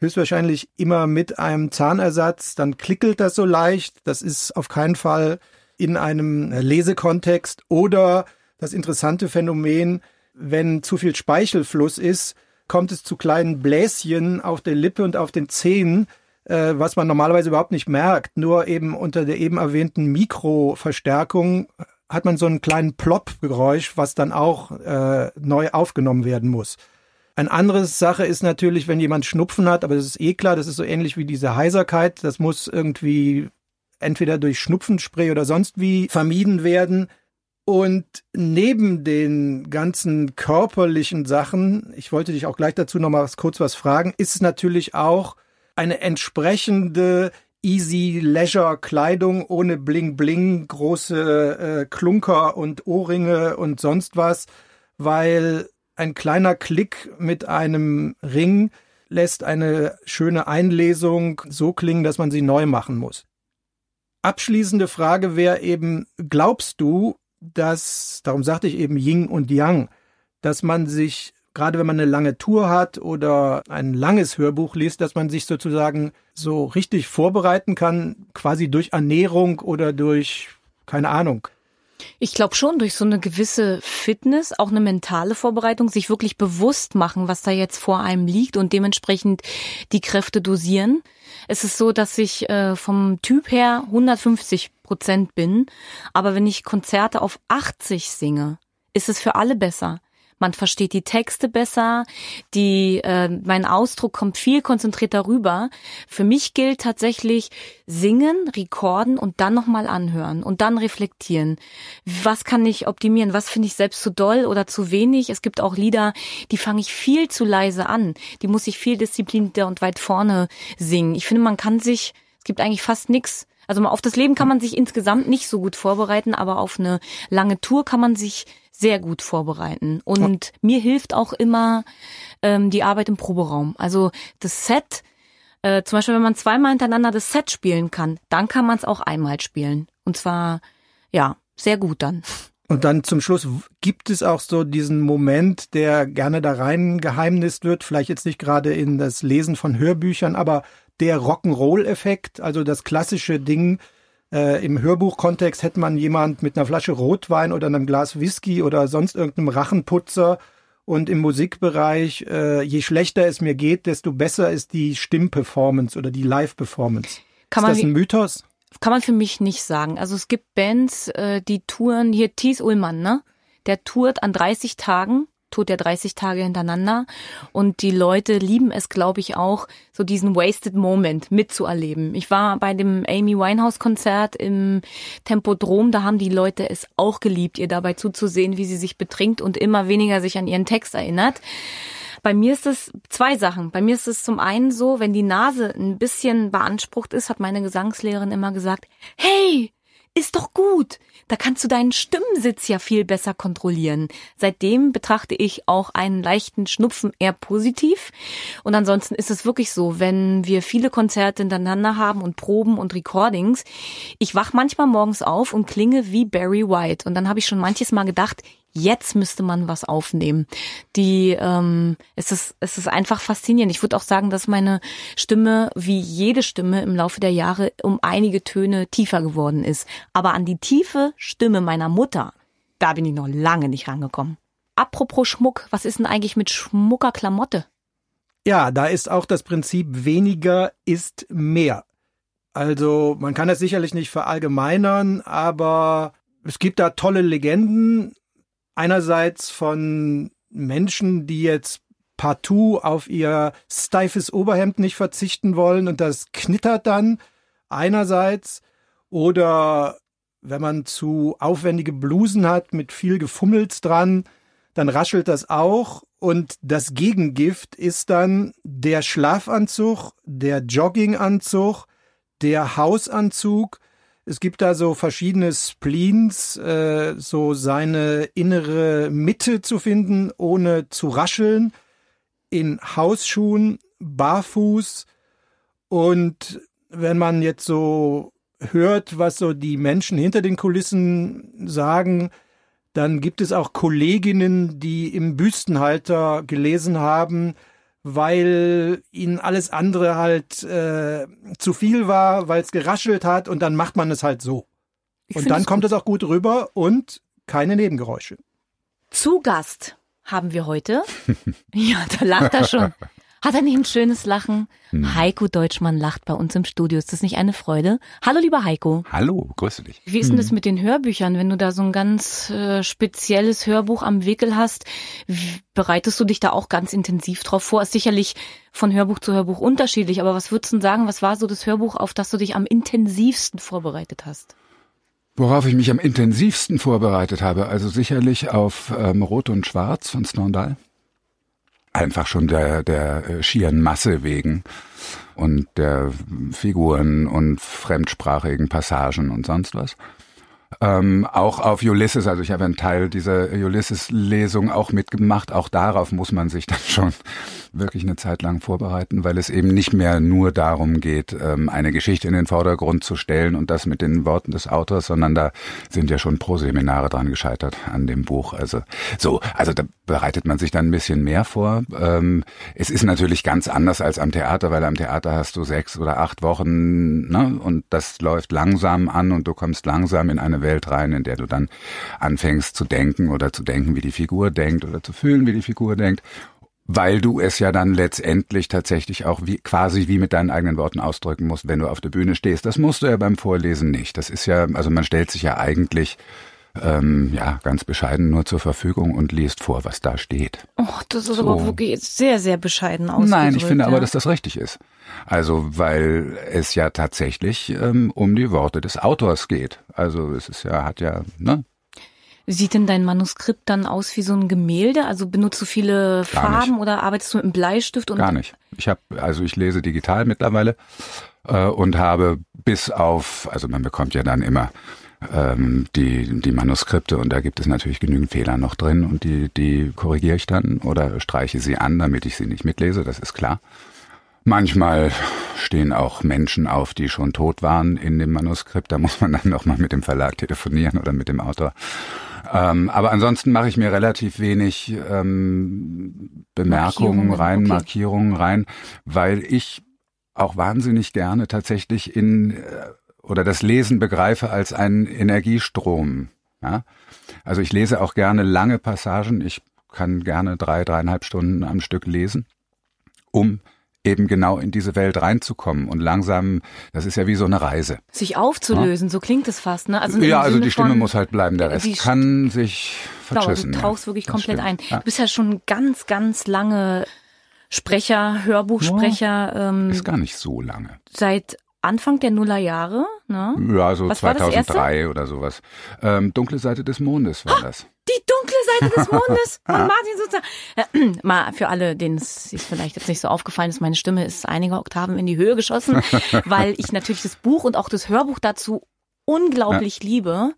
höchstwahrscheinlich immer mit einem Zahnersatz, dann klickelt das so leicht. Das ist auf keinen Fall in einem Lesekontext oder das interessante Phänomen, wenn zu viel Speichelfluss ist, kommt es zu kleinen Bläschen auf der Lippe und auf den Zähnen, äh, was man normalerweise überhaupt nicht merkt. Nur eben unter der eben erwähnten Mikroverstärkung hat man so einen kleinen Plop-Geräusch, was dann auch äh, neu aufgenommen werden muss. Eine andere Sache ist natürlich, wenn jemand Schnupfen hat, aber das ist eh klar, das ist so ähnlich wie diese Heiserkeit, das muss irgendwie entweder durch Schnupfenspray oder sonst wie vermieden werden. Und neben den ganzen körperlichen Sachen, ich wollte dich auch gleich dazu noch mal kurz was fragen, ist es natürlich auch eine entsprechende Easy Leisure Kleidung ohne Bling Bling, große äh, Klunker und Ohrringe und sonst was, weil ein kleiner Klick mit einem Ring lässt eine schöne Einlesung so klingen, dass man sie neu machen muss. Abschließende Frage wäre eben, glaubst du, dass, darum sagte ich eben Yin und Yang, dass man sich, gerade wenn man eine lange Tour hat oder ein langes Hörbuch liest, dass man sich sozusagen so richtig vorbereiten kann, quasi durch Ernährung oder durch, keine Ahnung, ich glaube schon durch so eine gewisse Fitness, auch eine mentale Vorbereitung, sich wirklich bewusst machen, was da jetzt vor einem liegt und dementsprechend die Kräfte dosieren. Es ist so, dass ich äh, vom Typ her 150 Prozent bin, aber wenn ich Konzerte auf 80 singe, ist es für alle besser man versteht die Texte besser, die äh, mein Ausdruck kommt viel konzentrierter rüber. Für mich gilt tatsächlich singen, rekorden und dann nochmal anhören und dann reflektieren. Was kann ich optimieren? Was finde ich selbst zu doll oder zu wenig? Es gibt auch Lieder, die fange ich viel zu leise an. Die muss ich viel disziplinierter und weit vorne singen. Ich finde, man kann sich, es gibt eigentlich fast nichts also auf das Leben kann man sich insgesamt nicht so gut vorbereiten, aber auf eine lange Tour kann man sich sehr gut vorbereiten. Und mir hilft auch immer ähm, die Arbeit im Proberaum. Also das Set, äh, zum Beispiel, wenn man zweimal hintereinander das Set spielen kann, dann kann man es auch einmal spielen. Und zwar, ja, sehr gut dann. Und dann zum Schluss gibt es auch so diesen Moment, der gerne da rein geheimnist wird, vielleicht jetzt nicht gerade in das Lesen von Hörbüchern, aber der Rock'n'Roll-Effekt, also das klassische Ding, äh, Im Hörbuchkontext hätte man jemand mit einer Flasche Rotwein oder einem Glas Whisky oder sonst irgendeinem Rachenputzer. Und im Musikbereich, äh, je schlechter es mir geht, desto besser ist die Stimmperformance oder die Live-Performance. Ist das ein Mythos? Kann man für mich nicht sagen. Also es gibt Bands, äh, die touren, hier Thies Ullmann, ne? Der tourt an 30 Tagen tut er 30 Tage hintereinander. Und die Leute lieben es, glaube ich, auch, so diesen Wasted Moment mitzuerleben. Ich war bei dem Amy Winehouse Konzert im Tempodrom, da haben die Leute es auch geliebt, ihr dabei zuzusehen, wie sie sich betrinkt und immer weniger sich an ihren Text erinnert. Bei mir ist es zwei Sachen. Bei mir ist es zum einen so, wenn die Nase ein bisschen beansprucht ist, hat meine Gesangslehrerin immer gesagt, hey, ist doch gut. Da kannst du deinen Stimmensitz ja viel besser kontrollieren. Seitdem betrachte ich auch einen leichten Schnupfen eher positiv. Und ansonsten ist es wirklich so, wenn wir viele Konzerte hintereinander haben und Proben und Recordings, ich wach manchmal morgens auf und klinge wie Barry White. Und dann habe ich schon manches Mal gedacht, jetzt müsste man was aufnehmen. Die, ähm, es ist, es ist einfach faszinierend. Ich würde auch sagen, dass meine Stimme, wie jede Stimme im Laufe der Jahre, um einige Töne tiefer geworden ist. Aber an die tiefe Stimme meiner Mutter, da bin ich noch lange nicht rangekommen. Apropos Schmuck, was ist denn eigentlich mit schmucker Klamotte? Ja, da ist auch das Prinzip weniger ist mehr. Also man kann das sicherlich nicht verallgemeinern, aber es gibt da tolle Legenden einerseits von Menschen, die jetzt partout auf ihr steifes Oberhemd nicht verzichten wollen und das knittert dann einerseits oder wenn man zu aufwendige Blusen hat mit viel Gefummels dran, dann raschelt das auch und das Gegengift ist dann der Schlafanzug, der Jogginganzug, der Hausanzug, es gibt da so verschiedene Spleens, äh, so seine innere Mitte zu finden, ohne zu rascheln, in Hausschuhen, barfuß. Und wenn man jetzt so hört, was so die Menschen hinter den Kulissen sagen, dann gibt es auch Kolleginnen, die im Büstenhalter gelesen haben, weil ihnen alles andere halt äh, zu viel war, weil es geraschelt hat und dann macht man es halt so. Ich und dann kommt es auch gut rüber und keine Nebengeräusche. Zu Gast haben wir heute. ja, da lacht er schon. Hat er nicht ein schönes Lachen? Hm. Heiko Deutschmann lacht bei uns im Studio. Ist das nicht eine Freude? Hallo, lieber Heiko. Hallo, grüße dich. Wie ist denn hm. das mit den Hörbüchern, wenn du da so ein ganz äh, spezielles Hörbuch am Wickel hast? Bereitest du dich da auch ganz intensiv drauf vor? Ist sicherlich von Hörbuch zu Hörbuch unterschiedlich, aber was würdest du sagen, was war so das Hörbuch, auf das du dich am intensivsten vorbereitet hast? Worauf ich mich am intensivsten vorbereitet habe, also sicherlich auf ähm, Rot und Schwarz von Snondal. Einfach schon der, der äh, schieren Masse wegen und der Figuren und fremdsprachigen Passagen und sonst was. Ähm, auch auf Ulysses, also ich habe einen Teil dieser Ulysses-Lesung auch mitgemacht. Auch darauf muss man sich dann schon wirklich eine Zeit lang vorbereiten, weil es eben nicht mehr nur darum geht, ähm, eine Geschichte in den Vordergrund zu stellen und das mit den Worten des Autors, sondern da sind ja schon Pro-Seminare dran gescheitert an dem Buch. Also so, also da bereitet man sich dann ein bisschen mehr vor. Ähm, es ist natürlich ganz anders als am Theater, weil am Theater hast du sechs oder acht Wochen ne, und das läuft langsam an und du kommst langsam in eine Welt rein, in der du dann anfängst zu denken oder zu denken, wie die Figur denkt oder zu fühlen, wie die Figur denkt weil du es ja dann letztendlich tatsächlich auch wie, quasi wie mit deinen eigenen Worten ausdrücken musst, wenn du auf der Bühne stehst. Das musst du ja beim Vorlesen nicht. Das ist ja, also man stellt sich ja eigentlich ähm, ja ganz bescheiden nur zur Verfügung und liest vor, was da steht. Oh, das ist so. aber wirklich sehr, sehr bescheiden ausgedrückt. Nein, ich finde ja. aber, dass das richtig ist. Also, weil es ja tatsächlich ähm, um die Worte des Autors geht. Also es ist ja, hat ja, ne? Sieht denn dein Manuskript dann aus wie so ein Gemälde? Also benutzt du viele Farben oder arbeitest du mit einem Bleistift? Und Gar nicht. Ich habe, also ich lese digital mittlerweile äh, und habe bis auf, also man bekommt ja dann immer ähm, die, die Manuskripte und da gibt es natürlich genügend Fehler noch drin und die, die korrigiere ich dann oder streiche sie an, damit ich sie nicht mitlese, das ist klar. Manchmal stehen auch Menschen auf, die schon tot waren in dem Manuskript. Da muss man dann nochmal mit dem Verlag telefonieren oder mit dem Autor. Ähm, aber ansonsten mache ich mir relativ wenig ähm, Bemerkungen Markierungen, rein, okay. Markierungen rein, weil ich auch wahnsinnig gerne tatsächlich in äh, oder das Lesen begreife als einen Energiestrom. Ja? Also ich lese auch gerne lange Passagen. Ich kann gerne drei, dreieinhalb Stunden am Stück lesen, um eben genau in diese Welt reinzukommen und langsam, das ist ja wie so eine Reise. Sich aufzulösen, so klingt es fast, ne? Also ja, also Sinne die Stimme muss halt bleiben, der Rest die kann sich Genau, verschüssen. du ja. tauchst wirklich Das komplett ein. stimmt. Ja. Du bist ja schon ganz, ganz lange Sprecher, Hörbuchsprecher, ähm, Ist gar nicht so lange. seit Anfang der Nullerjahre, ne? Ja, so Was war das 2003 oder sowas. Ähm, Dunkle Seite des Mondes war das. Die dunkle Seite des Mondes von Martin Suter. Äh, mal für alle, denen es vielleicht jetzt nicht so aufgefallen ist, meine Stimme ist einige Oktaven in die Höhe geschossen, weil ich natürlich das Buch und auch das Hörbuch dazu unglaublich liebe.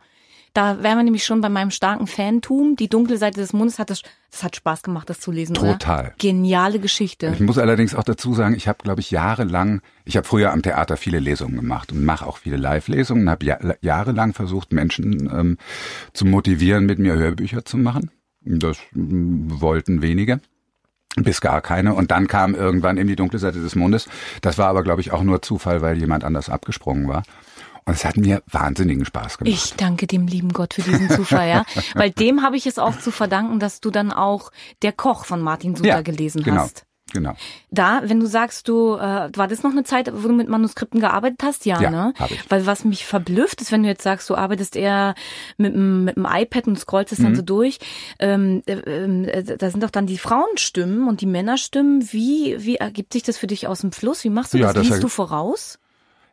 Da wären wir nämlich schon bei meinem starken Fantum. Die dunkle Seite des Mondes hat das, das hat Spaß gemacht, das zu lesen. Total. Oder? Geniale Geschichte. Ich muss allerdings auch dazu sagen, ich habe, glaube ich, jahrelang, ich habe früher am Theater viele Lesungen gemacht und mache auch viele Live-Lesungen, habe ja, jahrelang versucht, Menschen ähm, zu motivieren, mit mir Hörbücher zu machen. Das mm, wollten wenige. Bis gar keine. Und dann kam irgendwann in die dunkle Seite des Mondes. Das war aber, glaube ich, auch nur Zufall, weil jemand anders abgesprungen war. Und es hat mir wahnsinnigen Spaß gemacht. Ich danke dem lieben Gott für diesen Zufall, ja. Weil dem habe ich es auch zu verdanken, dass du dann auch der Koch von Martin Suter gelesen genau, hast. Genau. Da, wenn du sagst, du, äh, war das noch eine Zeit, wo du mit Manuskripten gearbeitet hast? Ja, Ja, ne? hab ich. Weil was mich verblüfft ist, wenn du jetzt sagst, du arbeitest eher mit dem, mit dem iPad und scrollst es Mhm. dann so durch, ähm, äh, äh, da sind doch dann die Frauenstimmen und die Männerstimmen. Wie, wie ergibt sich das für dich aus dem Fluss? Wie machst du Ja, das? das Liest du voraus?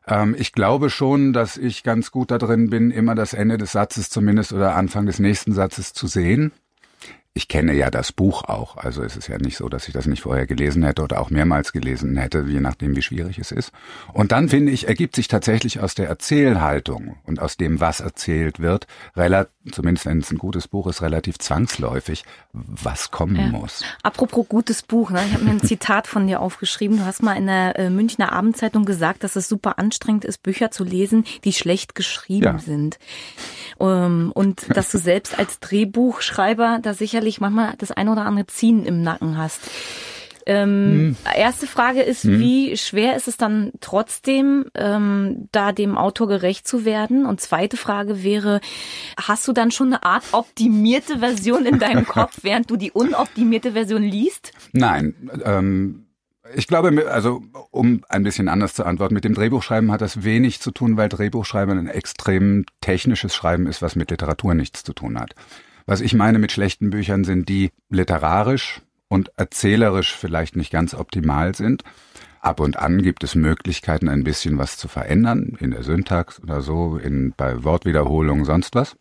Ähm, ich glaube schon, dass ich ganz gut da drin bin, immer das Ende des Satzes zumindest oder Anfang des nächsten Satzes zu sehen. Ich kenne ja das Buch auch, also es ist ja nicht so, dass ich das nicht vorher gelesen hätte oder auch mehrmals gelesen hätte, je nachdem, wie schwierig es ist. Und dann finde ich, ergibt sich tatsächlich aus der Erzählhaltung und aus dem, was erzählt wird, relativ, zumindest wenn es ein gutes Buch ist, relativ zwangsläufig, was kommen muss. Apropos gutes Buch, ne? ich habe mir ein Zitat von dir aufgeschrieben. Du hast mal in der äh, Münchner Abendzeitung gesagt, dass es super anstrengend ist, Bücher zu lesen, die schlecht geschrieben Ja. sind. Ähm, und dass du selbst als Drehbuchschreiber da sicherlich manchmal das ein oder andere Ziehen im Nacken hast. Ähm, Erste Frage ist, wie schwer ist es dann trotzdem, ähm, da dem Autor gerecht zu werden? Und zweite Frage wäre, hast du dann schon eine Art optimierte Version in deinem Kopf, während du die unoptimierte Version liest? Nein, ähm, ich glaube, also um ein bisschen anders zu antworten, mit dem Drehbuchschreiben hat das wenig zu tun, weil Drehbuchschreiben ein extrem technisches Schreiben ist, was mit Literatur nichts zu tun hat. Was ich meine mit schlechten Büchern sind, die literarisch und erzählerisch vielleicht nicht ganz optimal sind, Ab und an gibt es Möglichkeiten, ein bisschen was zu verändern, in der Syntax oder so, in, bei Wortwiederholungen, sonst was.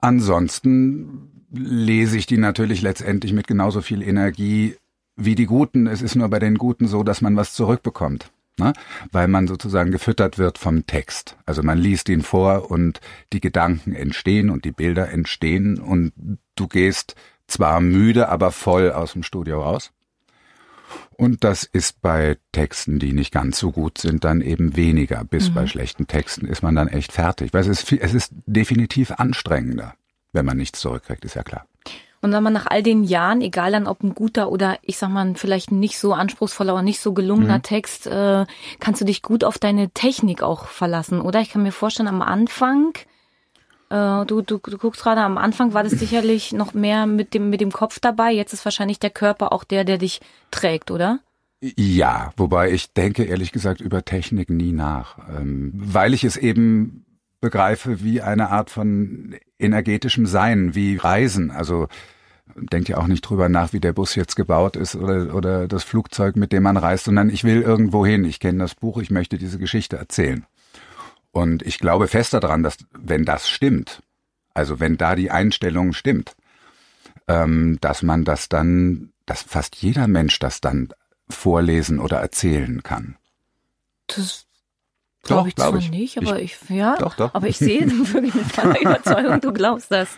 Ansonsten lese ich die natürlich letztendlich mit genauso viel Energie wie die Guten. Es ist nur bei den Guten so, dass man was zurückbekommt. Ne? Weil man sozusagen gefüttert wird vom Text. Also man liest ihn vor und die Gedanken entstehen und die Bilder entstehen und du gehst zwar müde, aber voll aus dem Studio raus. Und das ist bei Texten, die nicht ganz so gut sind, dann eben weniger. Bis mhm. bei schlechten Texten ist man dann echt fertig. Weil es ist, es ist definitiv anstrengender, wenn man nichts zurückkriegt, ist ja klar. Und wenn man nach all den Jahren, egal dann ob ein guter oder ich sag mal vielleicht nicht so anspruchsvoller oder nicht so gelungener mhm. Text, äh, kannst du dich gut auf deine Technik auch verlassen, oder? Ich kann mir vorstellen, am Anfang, äh, du, du, du guckst gerade, am Anfang war das sicherlich noch mehr mit dem, mit dem Kopf dabei. Jetzt ist wahrscheinlich der Körper auch der, der dich trägt, oder? Ja, wobei ich denke ehrlich gesagt über Technik nie nach, ähm, weil ich es eben begreife wie eine Art von energetischem Sein, wie Reisen. Also denkt ja auch nicht drüber nach, wie der Bus jetzt gebaut ist oder, oder das Flugzeug, mit dem man reist, sondern ich will irgendwo hin. Ich kenne das Buch, ich möchte diese Geschichte erzählen. Und ich glaube fest daran, dass wenn das stimmt, also wenn da die Einstellung stimmt, ähm, dass man das dann, dass fast jeder Mensch das dann vorlesen oder erzählen kann. Das Glaube ich glaub zwar ich. nicht, aber ich, ich, ja, doch, doch. aber ich sehe wirklich mit voller Überzeugung, du glaubst das.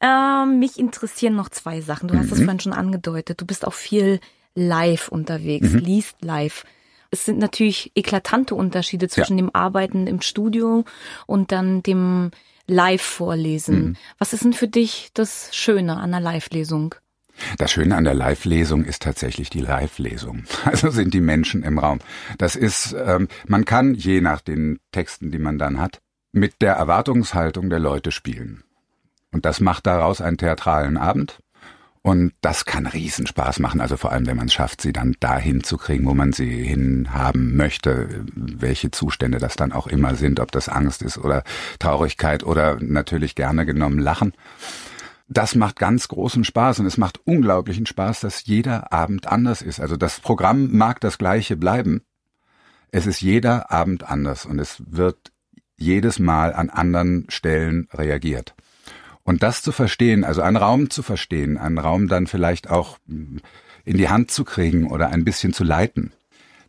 Ähm, mich interessieren noch zwei Sachen. Du hast es mhm. vorhin schon angedeutet. Du bist auch viel live unterwegs, mhm. liest live. Es sind natürlich eklatante Unterschiede zwischen ja. dem Arbeiten im Studio und dann dem Live-Vorlesen. Mhm. Was ist denn für dich das Schöne an einer Live-Lesung? Das Schöne an der Live-Lesung ist tatsächlich die Live-Lesung. Also sind die Menschen im Raum. Das ist, ähm, man kann je nach den Texten, die man dann hat, mit der Erwartungshaltung der Leute spielen. Und das macht daraus einen theatralen Abend. Und das kann Riesenspaß machen, also vor allem, wenn man es schafft, sie dann dahin zu kriegen, wo man sie hinhaben möchte, welche Zustände das dann auch immer sind, ob das Angst ist oder Traurigkeit oder natürlich gerne genommen Lachen das macht ganz großen Spaß und es macht unglaublichen Spaß, dass jeder Abend anders ist. Also das Programm mag das gleiche bleiben. Es ist jeder Abend anders und es wird jedes Mal an anderen Stellen reagiert. Und das zu verstehen, also einen Raum zu verstehen, einen Raum dann vielleicht auch in die Hand zu kriegen oder ein bisschen zu leiten,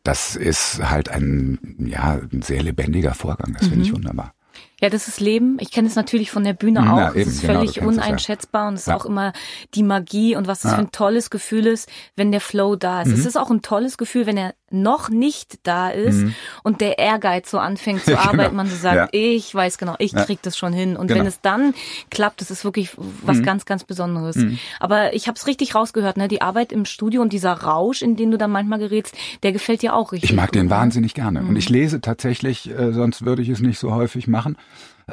das ist halt ein, ja, ein sehr lebendiger Vorgang. Das mhm. finde ich wunderbar. Ja, das ist Leben. Ich kenne es natürlich von der Bühne auch. Ja, eben, es ist genau, völlig uneinschätzbar es, ja. und es ist ja. auch immer die Magie und was das für ein tolles Gefühl ist, wenn der Flow da ist. Mhm. Es ist auch ein tolles Gefühl, wenn er noch nicht da ist mhm. und der Ehrgeiz so anfängt zu arbeiten, genau. man so sagt, ich weiß genau, ich krieg das schon hin. Und genau. wenn es dann klappt, das ist wirklich was mhm. ganz, ganz Besonderes. Mhm. Aber ich habe es richtig rausgehört, ne? Die Arbeit im Studio und dieser Rausch, in den du dann manchmal gerätst, der gefällt dir auch richtig. Ich mag gut, den wahnsinnig gerne. Und mhm. ich lese tatsächlich, äh, sonst würde ich es nicht so häufig machen.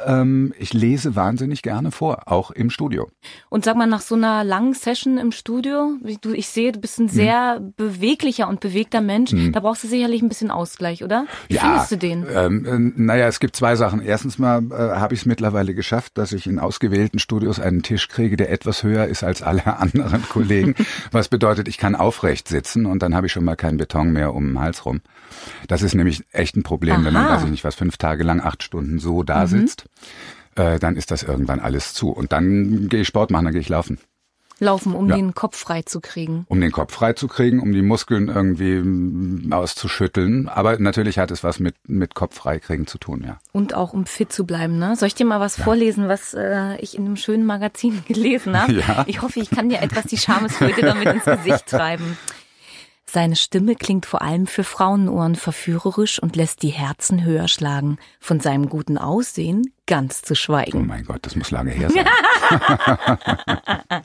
Ähm, ich lese wahnsinnig gerne vor, auch im Studio. Und sag mal, nach so einer langen Session im Studio, du, ich sehe, du bist ein hm. sehr hm. beweglicher und bewegter Mensch, hm. da brauchst du sicherlich ein bisschen Ausgleich, oder? Wie ja, findest du den? Ähm, äh, naja, es gibt zwei Sachen. Erstens mal äh, habe ich es mittlerweile geschafft, dass ich in ausgewählten Studios einen Tisch kriege, der etwas höher ist als alle anderen Kollegen. was bedeutet, ich kann aufrecht sitzen und dann habe ich schon mal keinen Beton mehr um den Hals rum. Das ist nämlich echt ein Problem, Aha. wenn man, weiß ich nicht, was fünf Tage lang acht Stunden so da mhm. sitzt äh, dann ist das irgendwann alles zu. Und dann gehe ich Sport machen, dann gehe ich laufen. Laufen, um ja. den Kopf frei zu kriegen. Um den Kopf frei zu kriegen, um die Muskeln irgendwie mm, auszuschütteln. Aber natürlich hat es was mit, mit Kopf frei kriegen zu tun, ja. Und auch um fit zu bleiben, ne? Soll ich dir mal was ja. vorlesen, was äh, ich in einem schönen Magazin gelesen habe? Ja. Ich hoffe, ich kann dir etwas die Schamesröte damit ins Gesicht treiben. Seine Stimme klingt vor allem für Frauenohren verführerisch und lässt die Herzen höher schlagen. Von seinem guten Aussehen ganz zu schweigen. Oh mein Gott, das muss lange her sein.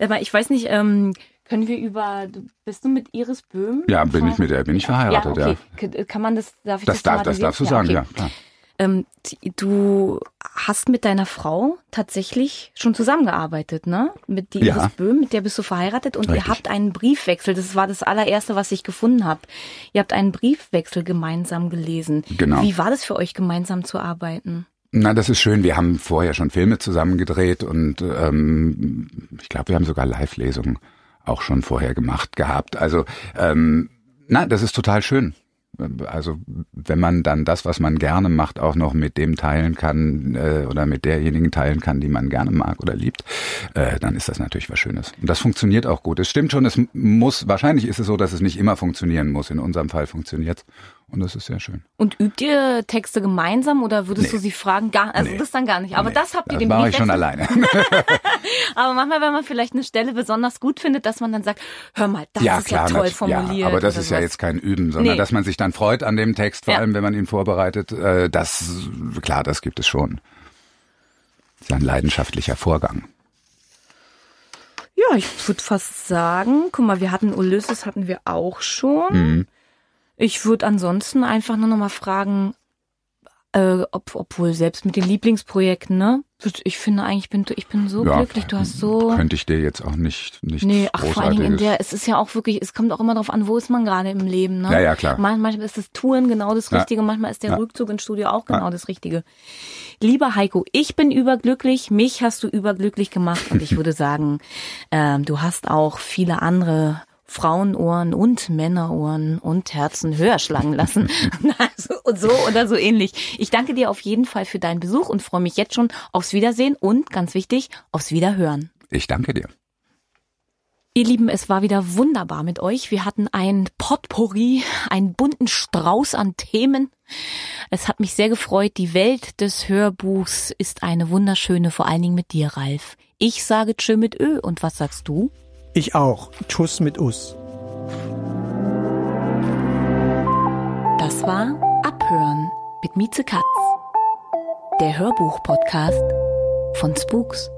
Aber ich weiß nicht, ähm, können wir über, bist du mit Iris Böhm? Ja, bin ich mit der, bin ich verheiratet, ja. Okay. ja. Kann man das, darf ich das Das, darf, das darfst du sagen, okay. ja. Klar. Ähm, du hast mit deiner Frau tatsächlich schon zusammengearbeitet, ne? Mit die Iris Böhm, mit der bist du verheiratet und Richtig. ihr habt einen Briefwechsel. Das war das allererste, was ich gefunden habe. Ihr habt einen Briefwechsel gemeinsam gelesen. Genau. Wie war das für euch, gemeinsam zu arbeiten? Na, das ist schön. Wir haben vorher schon Filme zusammen gedreht und ähm, ich glaube, wir haben sogar Live-Lesungen auch schon vorher gemacht gehabt. Also ähm, Nein, das ist total schön. Also wenn man dann das, was man gerne macht, auch noch mit dem teilen kann äh, oder mit derjenigen teilen kann, die man gerne mag oder liebt, äh, dann ist das natürlich was Schönes. Und das funktioniert auch gut. Es stimmt schon, es muss, wahrscheinlich ist es so, dass es nicht immer funktionieren muss. In unserem Fall funktioniert und das ist sehr schön. Und übt ihr Texte gemeinsam oder würdest Nee. du sie fragen? Gar, also Nee. das dann gar nicht. Aber Nee, das habt ihr das dem mache ich schon alleine. Aber manchmal, wenn man vielleicht eine Stelle besonders gut findet, dass man dann sagt, hör mal, das ja, ist klar, ja toll formuliert. Ja, aber das ist ja jetzt kein Üben, sondern dass man sich dann freut an dem Text, vor Ja. allem wenn man ihn vorbereitet. Äh, das, klar, das gibt es schon. Das ist ein leidenschaftlicher Vorgang. Ja, ich würde fast sagen, guck mal, wir hatten Ulysses, hatten wir auch schon. Mhm. Ich würde ansonsten einfach nur noch mal fragen, äh, ob, obwohl selbst mit den Lieblingsprojekten, ne? Ich finde eigentlich, ich bin, ich bin so Ja, glücklich. Du hast so. Könnte ich dir jetzt auch nicht, nicht Nee, ach, vor allen Dingen in der, es ist ja auch wirklich, es kommt auch immer darauf an, wo ist man gerade im Leben, ne? Ja, ja, klar. Man- Manchmal ist das Touren genau das Ja. Richtige, manchmal ist der Ja. Rückzug ins Studio auch genau das Richtige. Lieber Heiko, ich bin überglücklich, mich hast du überglücklich gemacht und ich würde sagen, ähm, du hast auch viele andere Frauenohren und Männerohren und Herzen höher schlagen lassen. also, und so oder so ähnlich. Ich danke dir auf jeden Fall für deinen Besuch und freue mich jetzt schon aufs Wiedersehen und ganz wichtig, aufs Wiederhören. Ich danke dir. Ihr Lieben, es war wieder wunderbar mit euch. Wir hatten ein Potpourri, einen bunten Strauß an Themen. Es hat mich sehr gefreut. Die Welt des Hörbuchs ist eine wunderschöne, vor allen Dingen mit dir, Ralf. Ich sage Tschö mit Ö. Und was sagst du? Ich auch. Tschüss mit Us. Das war Abhören mit Mieze Katz. Der Hörbuch-Podcast von Spooks.